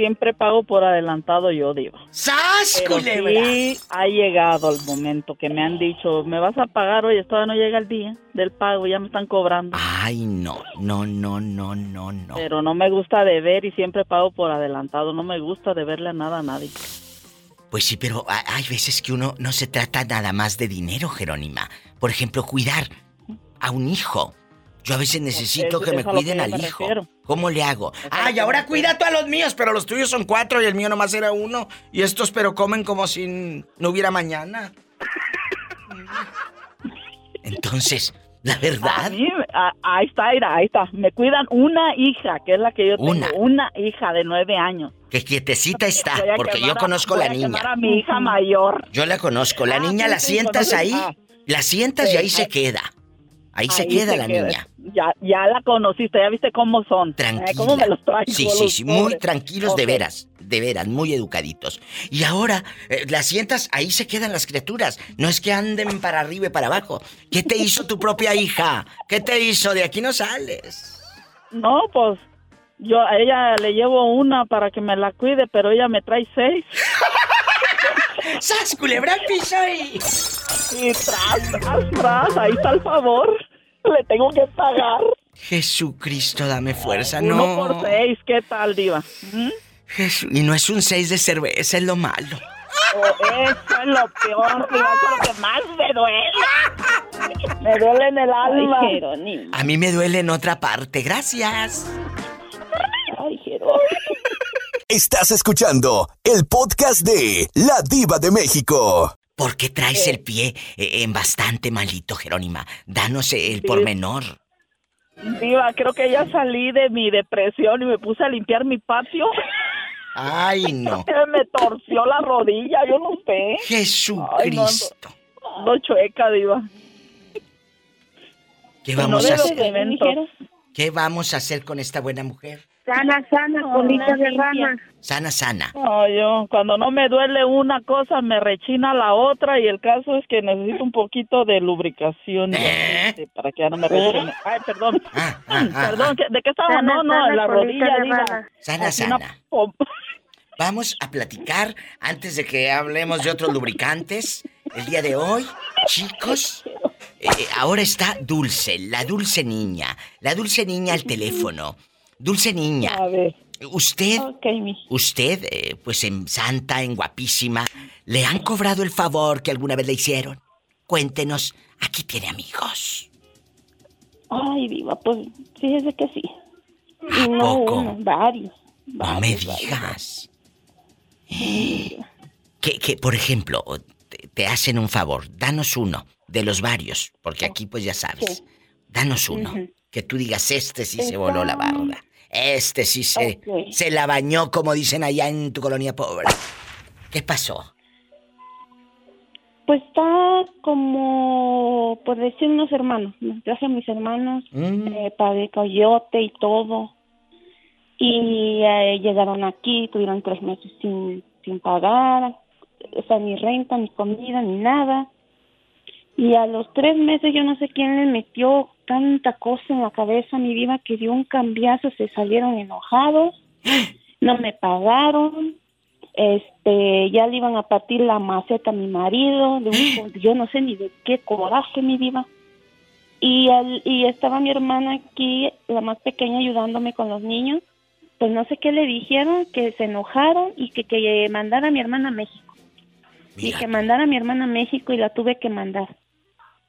siempre pago por adelantado yo, digo. ¡Sas, Pero culebra! sí ha llegado el momento que me han dicho, ¿me vas a pagar? Oye, todavía no llega el día del pago, ya me están cobrando. Ay, no, no, no, no, no, no. Pero no me gusta deber y siempre pago por adelantado. No me gusta deberle nada a nadie. Pues sí, pero ha- hay veces que uno no se trata nada más de dinero, Jerónima. Por ejemplo, cuidar a un hijo. Yo a veces necesito es- que me a cuiden al me hijo. refiero. ¿Cómo le hago? Ay, ahora cuida tú a los míos, pero los tuyos son cuatro y el mío nomás era uno. Y estos pero comen como si no hubiera mañana. Entonces, la A verdad. mí, a- ahí está, mira, ahí está. Me cuidan una hija, que es la que yo tengo. Una. Una, hija de nueve años. Que quietecita está, Voy a porque yo a- conozco voy la a niña. a mi hija mayor. Yo la conozco. La Ah, niña sí, la sientas ahí, ah. la sientas y ahí se queda. Ahí se queda se la queda. niña. Ya, ya la conociste, ya viste cómo son. Tranquila. Eh, ¿Cómo me los traigo? Sí, sí, sí, muy pobres? tranquilos de Ok. veras, de veras, muy educaditos. Y ahora, eh, las sientas, ahí se quedan las criaturas. No es que anden para arriba y para abajo. ¿Qué te hizo tu propia hija? ¿Qué te hizo? De aquí no sales. No, pues yo a ella le llevo una para que me la cuide, pero ella me trae seis. ¡Sas, culebra piso y... Y tras, tras, tras, ahí está el favor. Le tengo que pagar. Jesucristo, dame fuerza, Uno no. por seis, ¿qué tal, diva? ¿Mm? Jesu- Y no es un seis de cerveza, es lo malo. Oh, eso es lo peor, diva, eso es lo que más me duele. Me duele en el alma. Ay, Jerónimo. A mí me duele en otra parte, gracias. Ay, Jerónimo. Estás escuchando el podcast de La Diva de México. ¿Por qué traes el pie eh, en bastante malito, Jerónima? Danos eh, el pormenor. Diva, creo que ya salí de mi depresión y me puse a limpiar mi patio. Ay, no. me torció la rodilla, yo no sé. Jesucristo. No chueca, diva. ¿Qué No vamos a hacer? ¿Qué vamos a hacer con esta buena mujer? Sana, sana, colita de rana. Sana, sana. No, yo, cuando no me duele una cosa, me rechina la otra y el caso es que necesito un poquito de lubricación este, para que ya no me rechine. Ay, perdón. perdón, ¿qué- ¿de qué estaba? Sana, No, no, sana, en la rodilla, rana. Sana, sana. Vamos a platicar antes de que hablemos de otros lubricantes. El día de hoy, chicos, eh, ahora está Dulce, la dulce niña. La dulce niña al teléfono. Dulce niña. A ver. Usted, usted, eh, pues en santa, en guapísima, ¿le han cobrado el favor que alguna vez le hicieron? Cuéntenos, aquí tiene amigos. Ay, viva, pues fíjese que sí. ¿A no poco? uno, varios. No me digas. Que, que, por ejemplo, te, te hacen un favor, danos uno de los varios, porque aquí pues ya sabes. Danos uno. Que tú digas, este sí se voló la barda. Este sí se, se la bañó, como dicen allá en tu colonia pobre. ¿Qué pasó? Pues está como, por decir, unos hermanos. Me traje a mis hermanos, Mm. eh, coyote y todo. Y eh, llegaron aquí, tuvieron tres meses sin, sin pagar, o sea, ni renta, ni comida, ni nada. Y a los tres meses yo no sé quién le metió tanta cosa en la cabeza mi vida que dio un cambiazo, se salieron enojados, no me pagaron, este, ya le iban a partir la maceta a mi marido, de un, yo no sé ni de qué coraje mi diva. Y, al- y estaba mi hermana aquí, la más pequeña, ayudándome con los niños. Pues no sé qué le dijeron, que se enojaron y que, que mandara a mi hermana a México. Y que mandara a mi hermana a México y la tuve que mandar.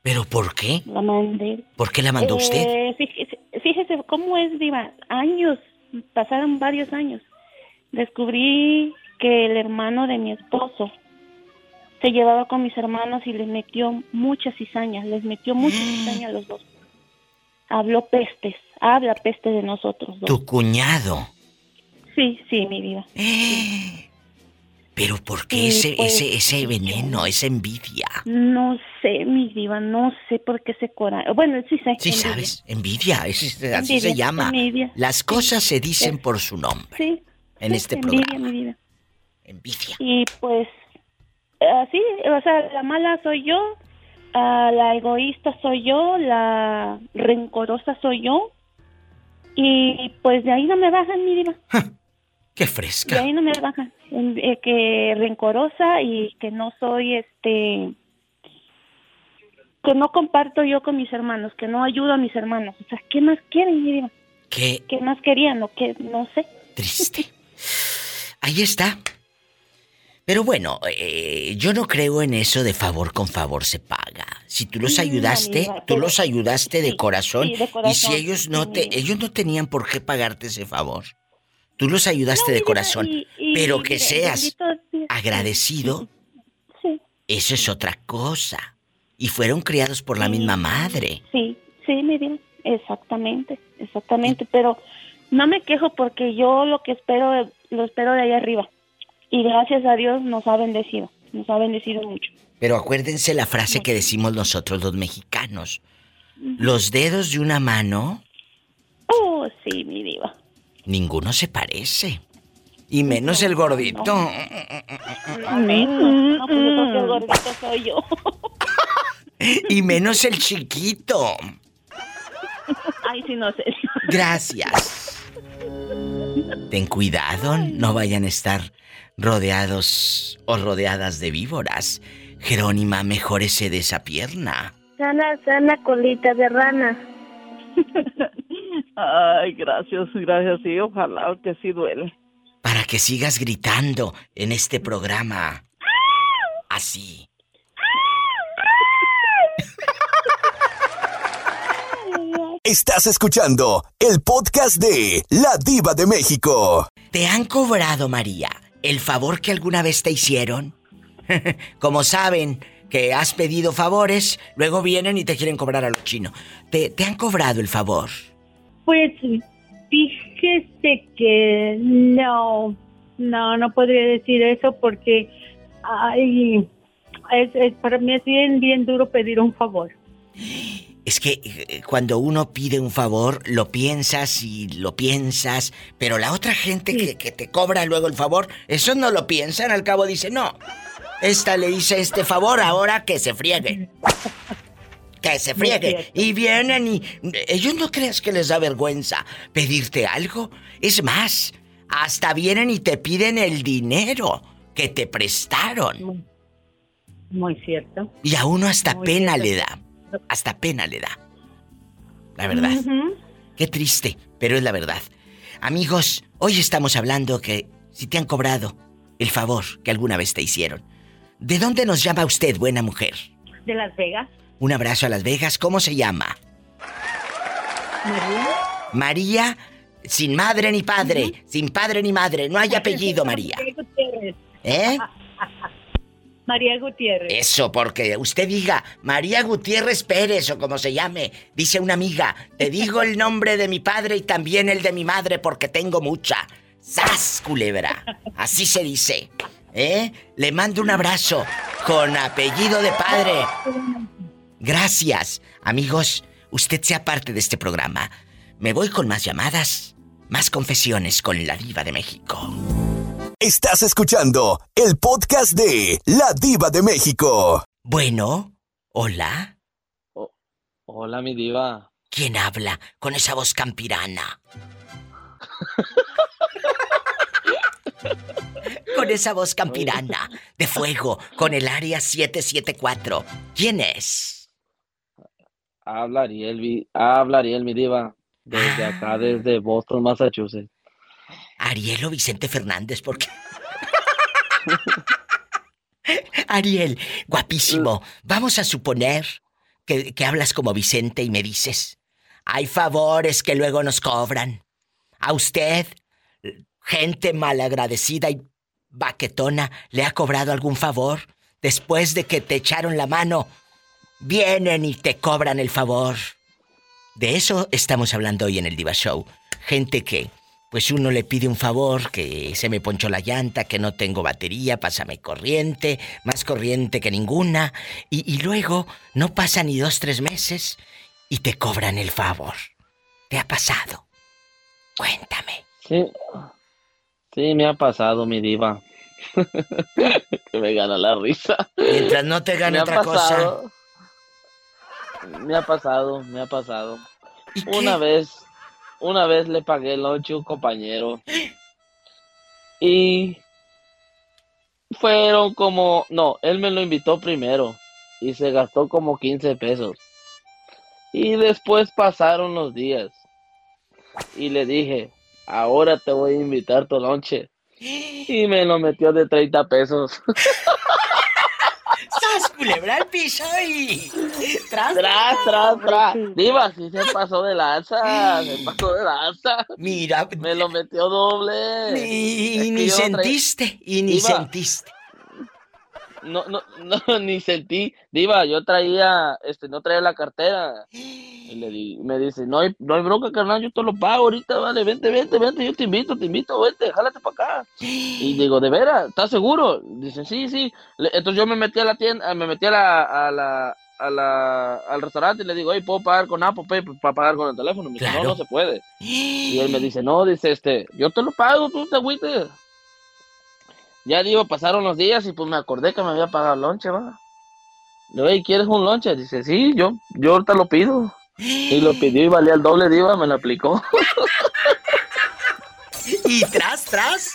¿Pero por qué? La mandé. ¿Por qué la mandó usted? Eh, fíjese, fíjese cómo es, Diva. Años, pasaron varios años. Descubrí que el hermano de mi esposo se llevaba con mis hermanos y les metió muchas cizañas, les metió muchas cizañas a los dos. Habló pestes, habla peste de nosotros dos. Tu cuñado. Sí, sí, mi vida. ¿Pero por qué Sí, ese, pues, ese, ese veneno, esa envidia? No sé, mi diva, no sé por qué se cora. Bueno, sí sé. Sí, envidia. sabes, envidia, ese- así Envidia, se llama. envidia. Las cosas se dicen por su nombre Sí. en sí, este envidia, programa. mi vida. Envidia. Y pues, así, o sea, la mala soy yo, ah, la egoísta soy yo, la rencorosa soy yo. Y pues de ahí no me bajan, mi diva. Qué fresca. ahí no me bajan. Eh, que rencorosa y que no soy, este, que no comparto yo con mis hermanos, que no ayudo a mis hermanos. O sea, ¿qué más quieren? Qué ¿Qué más querían? No, que, no sé. triste. Ahí está. Pero bueno, eh, yo no creo en eso de favor con favor se paga. Si tú los ayudaste, amiga, tú los ayudaste de corazón. sí, de Y si corazón, ellos no te, ellos no tenían por qué pagarte ese favor. Tú los ayudaste No, de corazón. y- y- pero que seas agradecido, Sí. eso es otra cosa. Y fueron criados por la misma madre. Sí, sí, mi diva. Exactamente, exactamente. Pero no me quejo porque yo lo que espero, lo espero de ahí arriba. Y gracias a Dios nos ha bendecido. Nos ha bendecido mucho. Pero acuérdense la frase que decimos nosotros los mexicanos. Los dedos de una mano, Oh, sí, mi diva. Ninguno se parece. Y menos el gordito. Menos. No, pues yo creo que el gordito soy yo. Y menos el chiquito. Ay, sí, no sé. Gracias. Ten cuidado, no vayan a estar rodeados o rodeadas de víboras. Jerónima, mejórese de esa pierna. Sana, sana colita de rana. Ay, gracias, gracias. Sí, ojalá que sí duele. Para que sigas gritando en este programa. Así. Estás escuchando el podcast de La Diva de México. ¿Te han cobrado, María, el favor que alguna vez te hicieron? Como saben que has pedido favores, luego vienen y te quieren cobrar a lo chino. ¿Te, te han cobrado el favor? Pues fíjese que no, no, no podría decir eso porque ay, es, es- para mí es bien, bien duro pedir un favor. Es que eh, cuando uno pide un favor, lo piensas y lo piensas, pero la otra gente que, que te cobra luego el favor, eso no lo piensan, al cabo dice, no, esta le hice este favor, ahora que se friegue. Que se friegue. Y vienen y... Ellos no creas que les da vergüenza pedirte algo. Es más, hasta vienen y te piden el dinero que te prestaron. Muy cierto. Y a uno hasta Muy pena cierto. le da. Hasta pena le da. La verdad. Qué triste, pero es la verdad. Amigos, hoy estamos hablando que si te han cobrado el favor que alguna vez te hicieron. ¿De dónde nos llama usted, buena mujer? De Las Vegas. Un abrazo a Las Vegas. ¿Cómo se llama? María. María, sin madre ni padre, sin padre ni madre. No hay apellido, María. María Gutiérrez. ¿Eh? María Gutiérrez. Eso, porque usted diga María Gutiérrez Pérez o como se llame, dice una amiga, te digo el nombre de mi padre y también el de mi madre porque tengo mucha. ¡Sas, culebra! Así se dice. ¿Eh? Le mando un abrazo con apellido de padre. Gracias. Amigos, usted sea parte de este programa. Me voy con más llamadas, más confesiones con la diva de México. Estás escuchando el podcast de La Diva de México. Bueno, hola. Hola, mi diva. ¿Quién habla con esa voz campirana? con esa voz campirana de fuego, con el área 774. ¿Quién es? Habla Ariel, habla Ariel, mi diva. Desde acá, desde Boston, Massachusetts. Ariel o Vicente Fernández, porque. Ariel, guapísimo. Vamos a suponer que, que hablas como Vicente y me dices: hay favores que luego nos cobran. A usted, gente malagradecida y baquetona, ¿le ha cobrado algún favor? Después de que te echaron la mano, vienen y te cobran el favor. De eso estamos hablando hoy en el Diva Show. Gente que, pues uno le pide un favor, que se me ponchó la llanta, que no tengo batería, pásame corriente, más corriente que ninguna, y, y luego no pasa ni dos, tres meses y te cobran el favor. ¿Te ha pasado? Cuéntame. Sí, sí, me ha pasado, mi diva. que me gana la risa. Mientras no te gane otra cosa. Me ha pasado, me ha pasado. Una vez, una vez le pagué el lunch a un compañero. Y fueron como, no, él me lo invitó primero y se gastó como 15 pesos. Y después pasaron los días y le dije, ahora te voy a invitar tu lonche. Y me lo metió de 30 pesos. ¡Sas, culebra al piso y... Tras, tras, tras, tras. Diva, sí se pasó de lanza, se pasó de lanza. Mira. Me lo metió doble. Y, ni sentiste, y ni Diva, sentiste. No, no, no, ni sentí. Diva, yo traía, este, no traía la cartera. Y le di, me dice, no hay, no hay bronca, carnal, yo te lo pago ahorita, vale, vente, vente, vente, yo te invito, te invito, vente, jálate para acá. Y digo, ¿de veras? ¿Estás seguro? Dice, sí, sí. Le- entonces yo me metí a la tienda, me metí a la, a la, a la, al restaurante y le digo, oye, ¿puedo pagar con Apple Pay para pagar con el teléfono? Me dice, no, Claro. no se puede. Y él me dice, no, dice, este, yo te lo pago, tú te agüites. Ya digo, pasaron los días y pues me acordé que me había pagado el lonche, va. Le digo, "Ey, ¿quieres un lonche? Dice, sí, yo, yo ahorita lo pido. Y lo pidió y valía el doble, diva, me lo aplicó. Y tras, tras.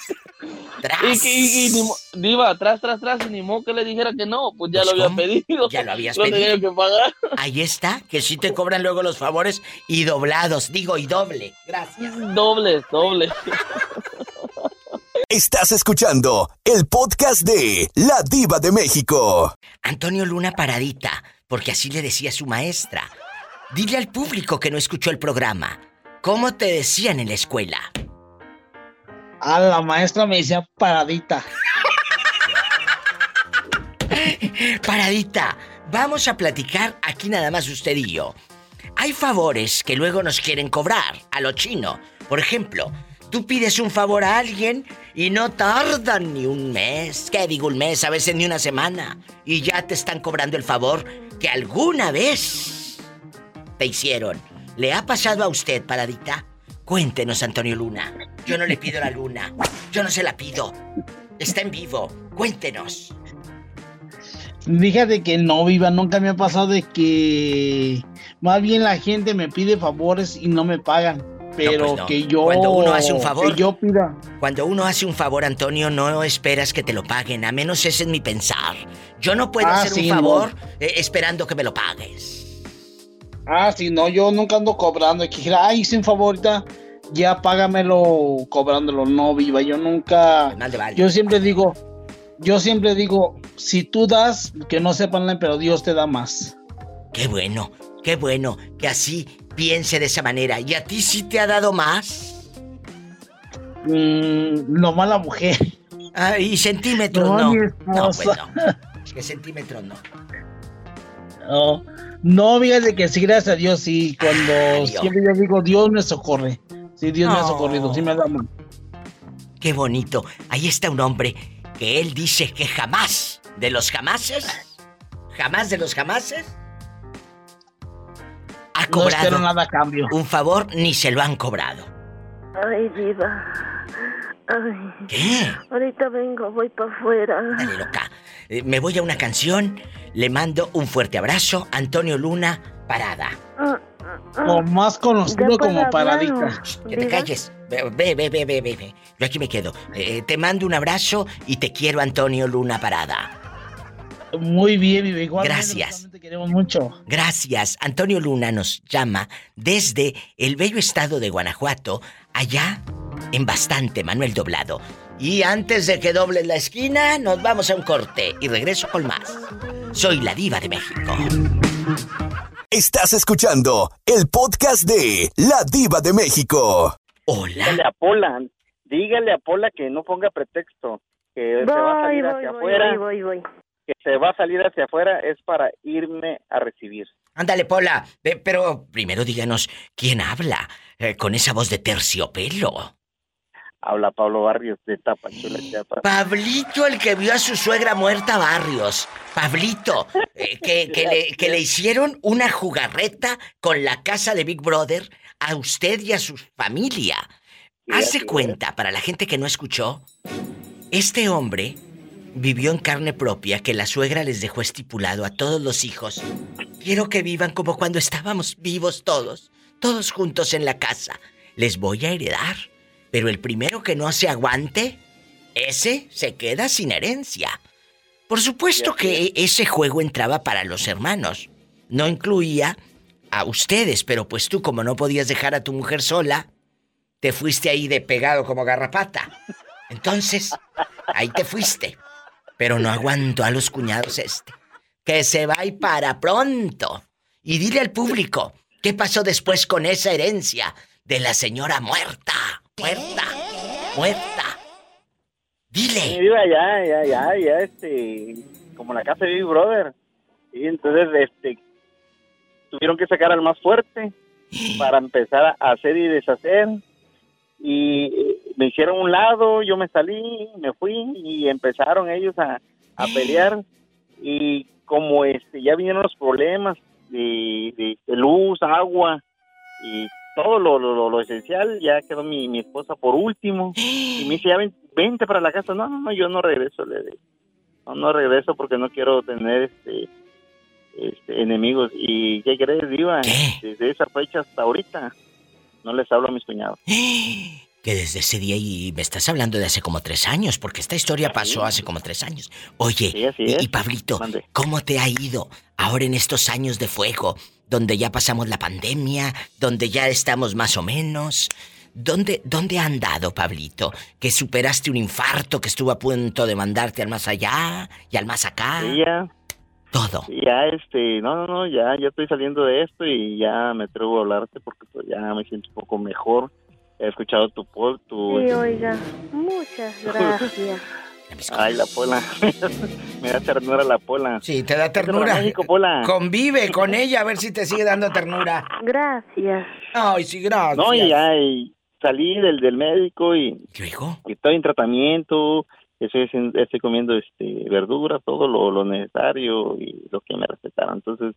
Tras. Y, y- y ni diva, atrás, tras, tras, y ni modo que le dijera que no, pues ya Pues, lo había ¿cómo? pedido. Ya lo habías Lo pedido. que pagar. Ahí está, que sí te cobran luego los favores y doblados, digo, y doble. Gracias. Doble, doble. Estás escuchando el podcast de La Diva de México. Antonio Luna paradita, porque así le decía su maestra. Dile al público que no escuchó el programa. ¿Cómo te decían en la escuela? Ah, la maestra me decía paradita. Paradita, vamos a platicar aquí nada más usted y yo. Hay favores que luego nos quieren cobrar a lo chino. Por ejemplo, tú pides un favor a alguien y no tardan ni un mes, ¿qué digo un mes? A veces ni una semana. Y ya te están cobrando el favor que alguna vez te hicieron. ¿Le ha pasado a usted, Paradita? Cuéntenos, Antonio Luna. Yo no le pido la luna. Yo no se la pido. Está en vivo. Cuéntenos. Fíjate que no, viva, nunca me ha pasado de que más bien la gente me pide favores y no me pagan. Pero pues no. que yo. Cuando uno hace un favor. Que yo pida. Cuando uno hace un favor, Antonio, no esperas que te lo paguen, a menos ese es mi pensar. Yo no puedo Ah, hacer sí, un no. favor eh, esperando que me lo pagues. Ah, sí, no, yo nunca ando cobrando. Y que dijera, ay, hice un favor ahorita, ya págamelo cobrándolo. No, viva, yo nunca. Vale. Yo siempre digo, yo siempre digo, si tú das, que no sepan, pero Dios te da más. Qué bueno, qué bueno que así piense de esa manera. ¿Y a ti sí te ha dado más? Mm, no mala mujer. Ah, y centímetros No, no. mi No, pues no. ¿Qué centímetros no? No, no, fíjate que sí, gracias a Dios, sí. Cuando siempre yo digo, Dios me socorre. Sí, Dios me ha socorrido, sí me da mano. Qué bonito. Ahí está un hombre que él dice que jamás de los jamases, jamás de los jamases, ha No cobrado espero nada a cambio. un favor ni se lo han cobrado. Ay, diva. Ay. ¿Qué? Ahorita vengo, voy para afuera. Dale, loca. Eh, me voy a una canción, le mando un fuerte abrazo, Antonio Luna, parada. O más conocido como paradita. Que te calles. Ve, ve, ve, ve, ve, ve. Yo aquí me quedo. Eh, te mando un abrazo y te quiero, Antonio Luna Parada. Muy bien, mi igual. Gracias. Te queremos mucho. Gracias. Antonio Luna nos llama desde el bello estado de Guanajuato, allá en bastante Manuel Doblado. Y antes de que dobles la esquina, nos vamos a un corte y regreso con más. Soy la diva de México. Estás escuchando el podcast de La Diva de México. Hola. Dígale a Pola, dígale a Pola que no ponga pretexto, que se va a salir voy, hacia voy, afuera, voy, voy, voy. Que se va a salir hacia afuera es para irme a recibir. Ándale, Pola. Pero primero díganos, ¿quién habla eh, con esa voz de terciopelo? Habla Pablo Barrios de Tapachula, Chiapas. Pablito, el que vio a su suegra muerta Barrios. Pablito, eh, que, que le, que le hicieron una jugarreta con la casa de Big Brother a usted y a su familia. Hace cuenta, para la gente que no escuchó, este hombre vivió en carne propia que la suegra les dejó estipulado a todos los hijos. Quiero que vivan como cuando estábamos vivos todos, todos juntos en la casa. Les voy a heredar. Pero el primero que no se aguante, ese se queda sin herencia. Por supuesto que ese juego entraba para los hermanos. No incluía a ustedes, pero pues tú como no podías dejar a tu mujer sola, te fuiste ahí de pegado como garrapata. Entonces, ahí te fuiste. Pero no aguanto a los cuñados este. Que se va y para pronto. Y dile al público, ¿qué pasó después con esa herencia de la señora muerta? Muerta. Muerta. Dile. Viva ya, ya, ya, ya, este, como la casa de Big Brother. Y entonces, este, tuvieron que sacar al más fuerte para empezar a hacer y deshacer. Y eh, me hicieron un lado, yo me salí, me fui y empezaron ellos a, a pelear. Y como este, ya vinieron los problemas de, de- de luz, agua y todo lo, lo, lo- esencial, ya quedó mi, mi esposa por último. Y me dice, ya ven- vente para la casa. No, no, no, yo no regreso. Le digo. No, no regreso porque no quiero tener este, este enemigos. ¿Y qué crees, Diva? Desde esa fecha hasta ahorita no les hablo a mis cuñados. Que desde ese día y me estás hablando de hace como tres años, porque esta historia pasó hace como tres años. Oye, y, es. y Pablito, ¿cómo te ha ido ahora en estos años de fuego, donde ya pasamos la pandemia, donde ya estamos más o menos? ¿Dónde, ¿Dónde ha andado, Pablito? Que superaste un infarto que estuvo a punto de mandarte al más allá y al más acá. Sí, ya. Todo. Ya, este, no, no, no, ya, ya estoy saliendo de esto y ya me atrevo a hablarte porque pues, ya me siento un poco mejor. He escuchado tu pod, tu... Sí, oiga, muchas gracias. Ay, la pola. me da ternura la pola. Sí, te da ternura. México, pola. Convive con ella a ver si te sigue dando ternura. Gracias. Ay, sí, gracias. No, y ya, y salí del, del médico y, y estoy en tratamiento, estoy, haciendo- estoy comiendo este verdura, todo lo, lo necesario y lo que me recetaron. Entonces,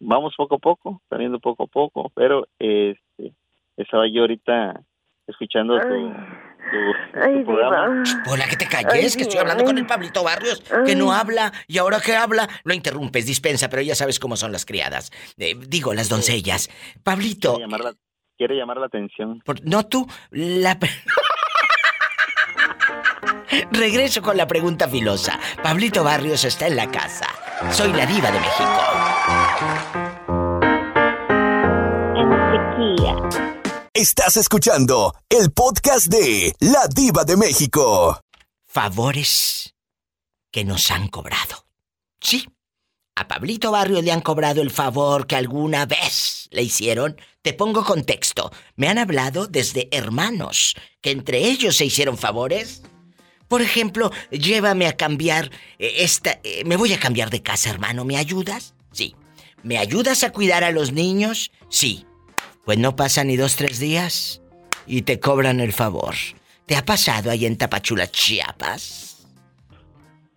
vamos poco a poco, saliendo poco a poco, pero este estaba yo ahorita escuchando tu, tu- tu programa. Hola, que te calles, que estoy hablando con el Pablito Barrios, que no habla, y ahora que habla, lo interrumpes, dispensa, pero ya sabes cómo son las criadas. Eh, digo, las doncellas. Pablito, Quiere llamar la, quiere llamar la atención. por- no tú, la... Regreso con la pregunta filosa. Pablito Barrios está en la casa. Soy la diva de México. Estás escuchando el podcast de La Diva de México. Favores que nos han cobrado. Sí. A Pablito Barrios le han cobrado el favor que alguna vez le hicieron. Te pongo contexto. Me han hablado desde hermanos que entre ellos se hicieron favores. Por ejemplo, llévame a cambiar eh, esta... eh, me voy a cambiar de casa, hermano. ¿Me ayudas? Sí. ¿Me ayudas a cuidar a los niños? Sí. Pues no pasan ni dos, tres días y te cobran el favor. ¿Te ha pasado ahí en Tapachula, Chiapas?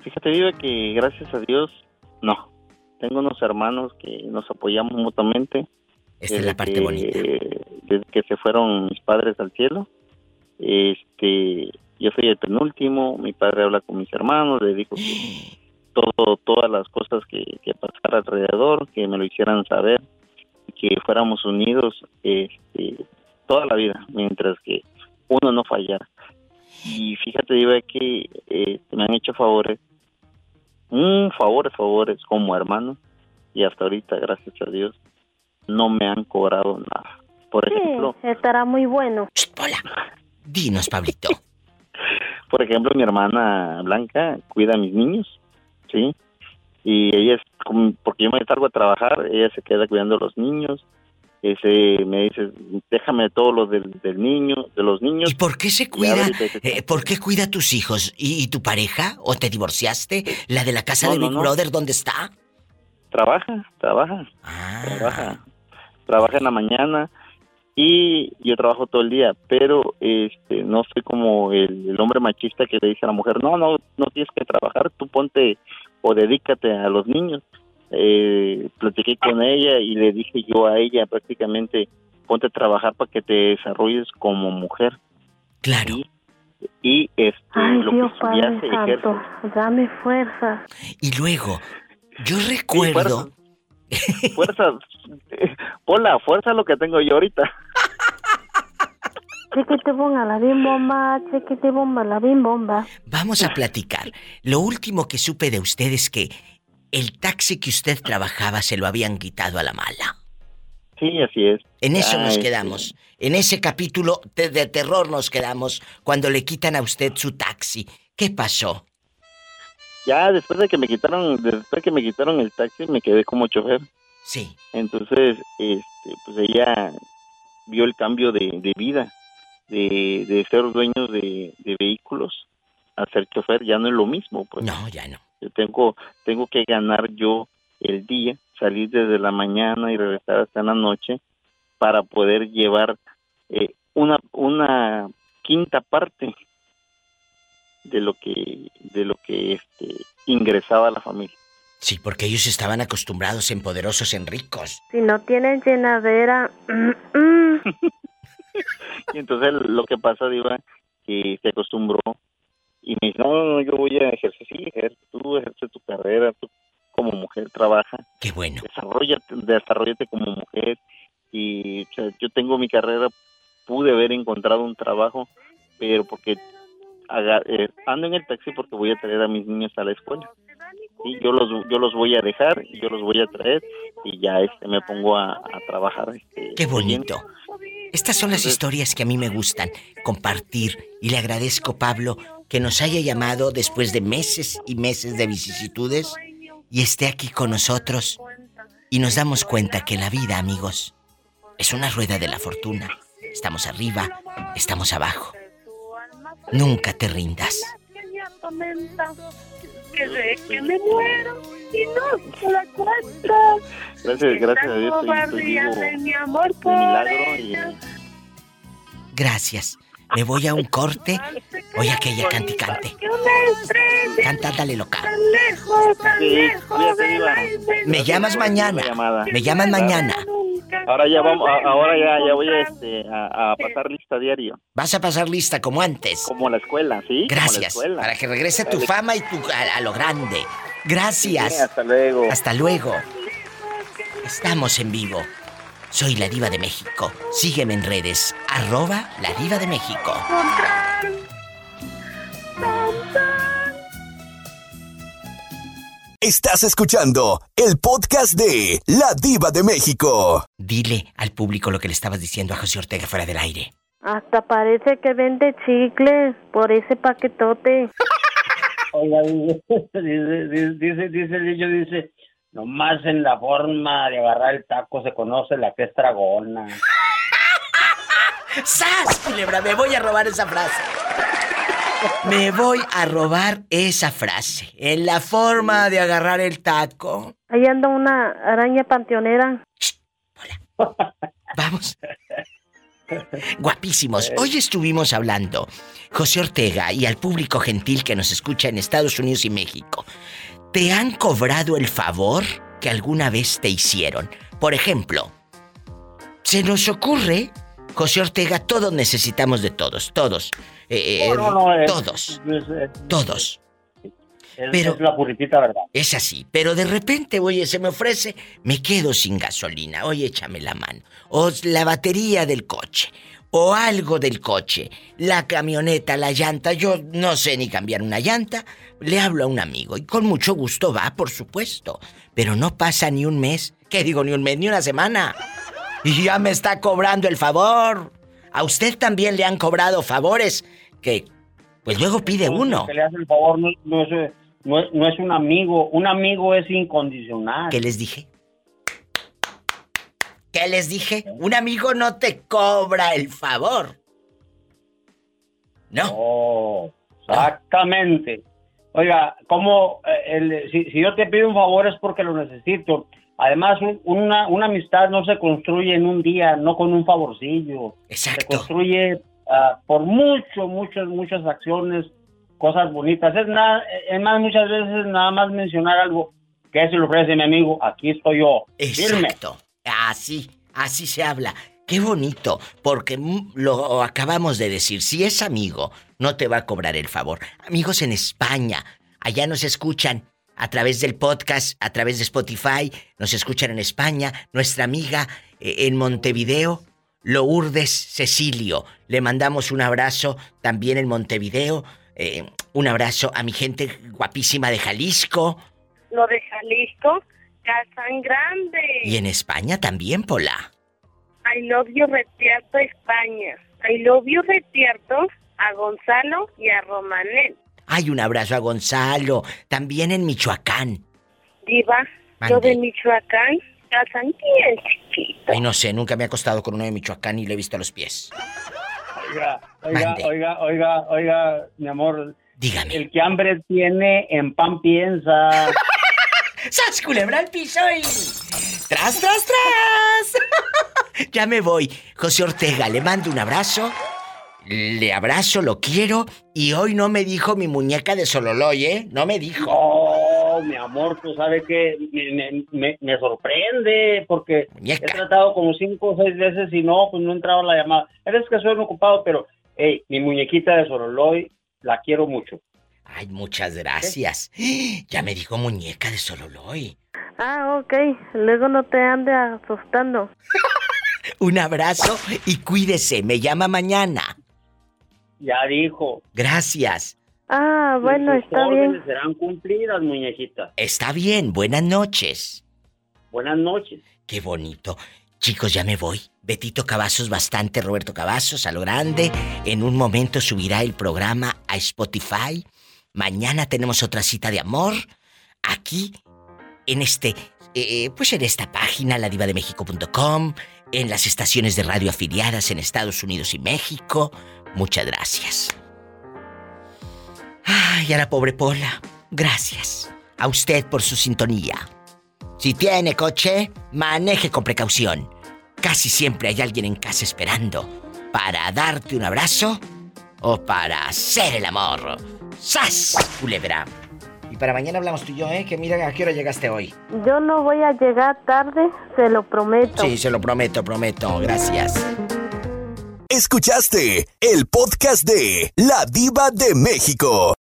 Fíjate, Viva, que gracias a Dios, no. Tengo unos hermanos que nos apoyamos mutuamente. Esta es la parte que, bonita. Desde que se fueron mis padres al cielo. Este, yo soy el penúltimo, mi padre habla con mis hermanos, le dijo que todo, todas las cosas que, que pasara alrededor, que me lo hicieran saber, que fuéramos unidos este, toda la vida, mientras que uno no fallara. Y fíjate, Diva, que eh, me han hecho favores, un favores, favores como hermano, y hasta ahorita, gracias a Dios, no me han cobrado nada. Por ejemplo, Sí, estará muy bueno. Dinos, Pablito. por ejemplo, mi hermana Blanca cuida a mis niños, ¿sí? Y ella es, como- porque yo me salgo a trabajar, ella se queda cuidando a los niños. Ese, me dice, déjame todo lo del, del niño, de los niños. ¿Y por qué se cuida? Eh, ¿Por qué cuida a tus hijos? ¿Y, y tu pareja? ¿O te divorciaste? ¿La de la casa No, de no, Big no. Brother dónde está? Trabaja, trabaja, Ah. trabaja, trabaja en la mañana y yo trabajo todo el día, pero este no soy como el, el hombre machista que le dice a la mujer, no, no, no tienes que trabajar, tú ponte o dedícate a los niños. Eh, platiqué con ella y le dije yo a ella prácticamente, ponte a trabajar para que te desarrolles como mujer. Claro. Y, y, este, Ay, lo Dios que Padre estudiaste. Santo, dame fuerza. Y luego, yo recuerdo... Fuerza, Hola, fuerza lo que tengo yo ahorita. Chiquite bomba, la bim bomba, chiquite bomba, la bim bomba. Vamos a platicar. Lo último que supe de usted es que el taxi que usted trabajaba se lo habían quitado a la mala. Sí, así es. En eso nos este, quedamos. En ese capítulo de, de terror nos quedamos cuando le quitan a usted su taxi. ¿Qué pasó? Ya después de que me quitaron, después de que me quitaron el taxi, me quedé como chofer. Sí. Entonces, este, pues ella vio el cambio de, de vida, de, de ser dueño de, de vehículos a ser chofer, ya no es lo mismo, pues. No, ya no. Yo tengo, tengo que ganar yo el día, salir desde la mañana y regresar hasta la noche para poder llevar eh, una, una quinta parte de lo que, de lo que este, ingresaba a la familia. Sí, porque ellos estaban acostumbrados en poderosos, en ricos. Si no tienen llenadera, mm, mm. Y entonces lo que pasa, Diva, que se acostumbró y me dice, no, no, no, yo voy a ejercer, sí, ejerce, tú ejerce tu carrera, tú como mujer trabaja. Qué bueno. Desarrollate, desarrollate como mujer y o sea, yo tengo mi carrera, pude haber encontrado un trabajo, pero porque haga- eh, ando en el taxi porque voy a traer a mis niños a la escuela. Yo los yo los voy a dejar, y yo los voy a traer y ya este me pongo a, a trabajar. Este, Qué bonito. Estas son las historias que a mí me gustan compartir y le agradezco Pablo que nos haya llamado después de meses y meses de vicisitudes y esté aquí con nosotros y nos damos cuenta que la vida, amigos, es una rueda de la fortuna. Estamos arriba, estamos abajo. Nunca te rindas. Que sé que me muero y no se la cuento. Gracias, gracias a Dios estoy, estoy Cobardía vivo de mi amor por milagro y Gracias. Me voy a un corte. Oye, aquella cante Canta, dale loca. Me llamas mañana. Me llamas mañana. Ahora ya vamos, ahora ya, ya voy a, este, a, a pasar lista diario, Vas a pasar lista como antes. como la escuela, ¿sí? Como la Gracias. escuela. Para que regrese tu fama y tu a, a lo grande. Gracias. Sí, hasta luego. Hasta luego. Estamos en vivo. Soy la diva de México. Sígueme en redes. Arroba la diva de México. Estás escuchando el podcast de La Diva de México. Dile al público lo que le estabas diciendo a José Ortega fuera del aire. Hasta parece que vende chicles por ese paquetote. Oiga, dice, dice, dice, dice dice, nomás en la forma de agarrar el taco se conoce la que es dragona. ¡Sas, culebra! Me voy a robar esa frase. Me voy a robar esa frase. En la forma de agarrar el taco. Ahí anda una araña panteonera. Vamos. Guapísimos. Hoy estuvimos hablando, José Ortega y al público gentil que nos escucha en Estados Unidos y México. ¿Te han cobrado el favor que alguna vez te hicieron? Por ejemplo, se nos ocurre, José Ortega, todos necesitamos de todos, todos. Eh, No, no, no, es- todos, es- todos. es- Pero- es la puritita verdad. Es así, pero de repente, oye, se me ofrece, me quedo sin gasolina, oye, échame la mano. O la batería del coche, o algo del coche, la camioneta, la llanta, yo no sé ni cambiar una llanta, le hablo a un amigo y con mucho gusto va, por supuesto. Pero no pasa ni un mes, ¿qué digo ni un mes, ni una semana? Y ya me está cobrando el favor. A usted también le han cobrado favores que, pues luego pide uno. Que le hace el favor no, no es, no, es, no es un amigo, un amigo es incondicional. ¿Qué les dije? ¿Qué les dije? Un amigo no te cobra el favor. No. Oh, exactamente. Oiga, como si, si yo te pido un favor es porque lo necesito. Además, un- una, una amistad no se construye en un día, no con un favorcillo. Exacto. Se construye ah, por mucho, muchas, muchas acciones, cosas bonitas. Es, nada, es más, muchas veces nada más mencionar algo que se le ofrece mi amigo, aquí estoy yo. Firme. Así, así se habla. Qué bonito, porque lo acabamos de decir. Si es amigo, no te va a cobrar el favor. Amigos en España, allá nos escuchan a través del podcast, a través de Spotify, nos escuchan en España. Nuestra amiga eh, en Montevideo, Lourdes Cecilio. Le mandamos un abrazo también en Montevideo. Eh, un abrazo a mi gente guapísima de Jalisco. Lo de Jalisco, Casan Grande. Y en España también, Pola. I love you Retierto, España. I love you Retierto a Gonzalo y a Romanet. Hay un abrazo a Gonzalo, también en Michoacán. Diva, lo de Michoacán, Casan bien chiquito. Ay, no sé, nunca me he acostado con uno de Michoacán y le he visto los pies. Oiga, oiga, oiga, oiga, oiga, mi amor. Dígame. El que hambre tiene, en pan piensa. ¡Sas, culebra al piso y... ¡Tras, tras, tras! ya me voy. José Ortega, le mando un abrazo. Le abrazo, lo quiero. Y hoy no me dijo mi muñeca de Sololoy, ¿eh? No me dijo. Oh, mi amor, tú sabes que me, me- sorprende porque he tratado como cinco o seis veces y no, pues no entraba la llamada. Eres que soy un ocupado, pero hey, mi muñequita de Soroloy la quiero mucho. Ay, muchas gracias. Ya me dijo muñeca de Sololoy. Ah, ok. Luego no te ande asustando. Un abrazo y cuídese. Me llama mañana. Ya dijo. Gracias. Ah, bueno, está bien. serán cumplidas, muñequita. Está bien. Buenas noches. Buenas noches. Qué bonito. Chicos, ya me voy. Betito Cavazos bastante, Roberto Cavazos a lo grande. En un momento subirá el programa a Spotify. Mañana tenemos otra cita de amor. Aquí, en este, eh, pues en esta página, ladivademexico.com, en las estaciones de radio afiliadas en Estados Unidos y México. Muchas gracias. Ay, a la pobre Pola. Gracias. A usted por su sintonía. Si tiene coche, maneje con precaución. Casi siempre hay alguien en casa esperando para darte un abrazo o para hacer el amor. ¡Sas, culebra! Y para mañana hablamos tú y yo, ¿eh? Que mira a qué hora llegaste hoy. Yo no voy a llegar tarde, se lo prometo. Sí, se lo prometo, prometo. Gracias. Escuchaste el podcast de La Diva de México.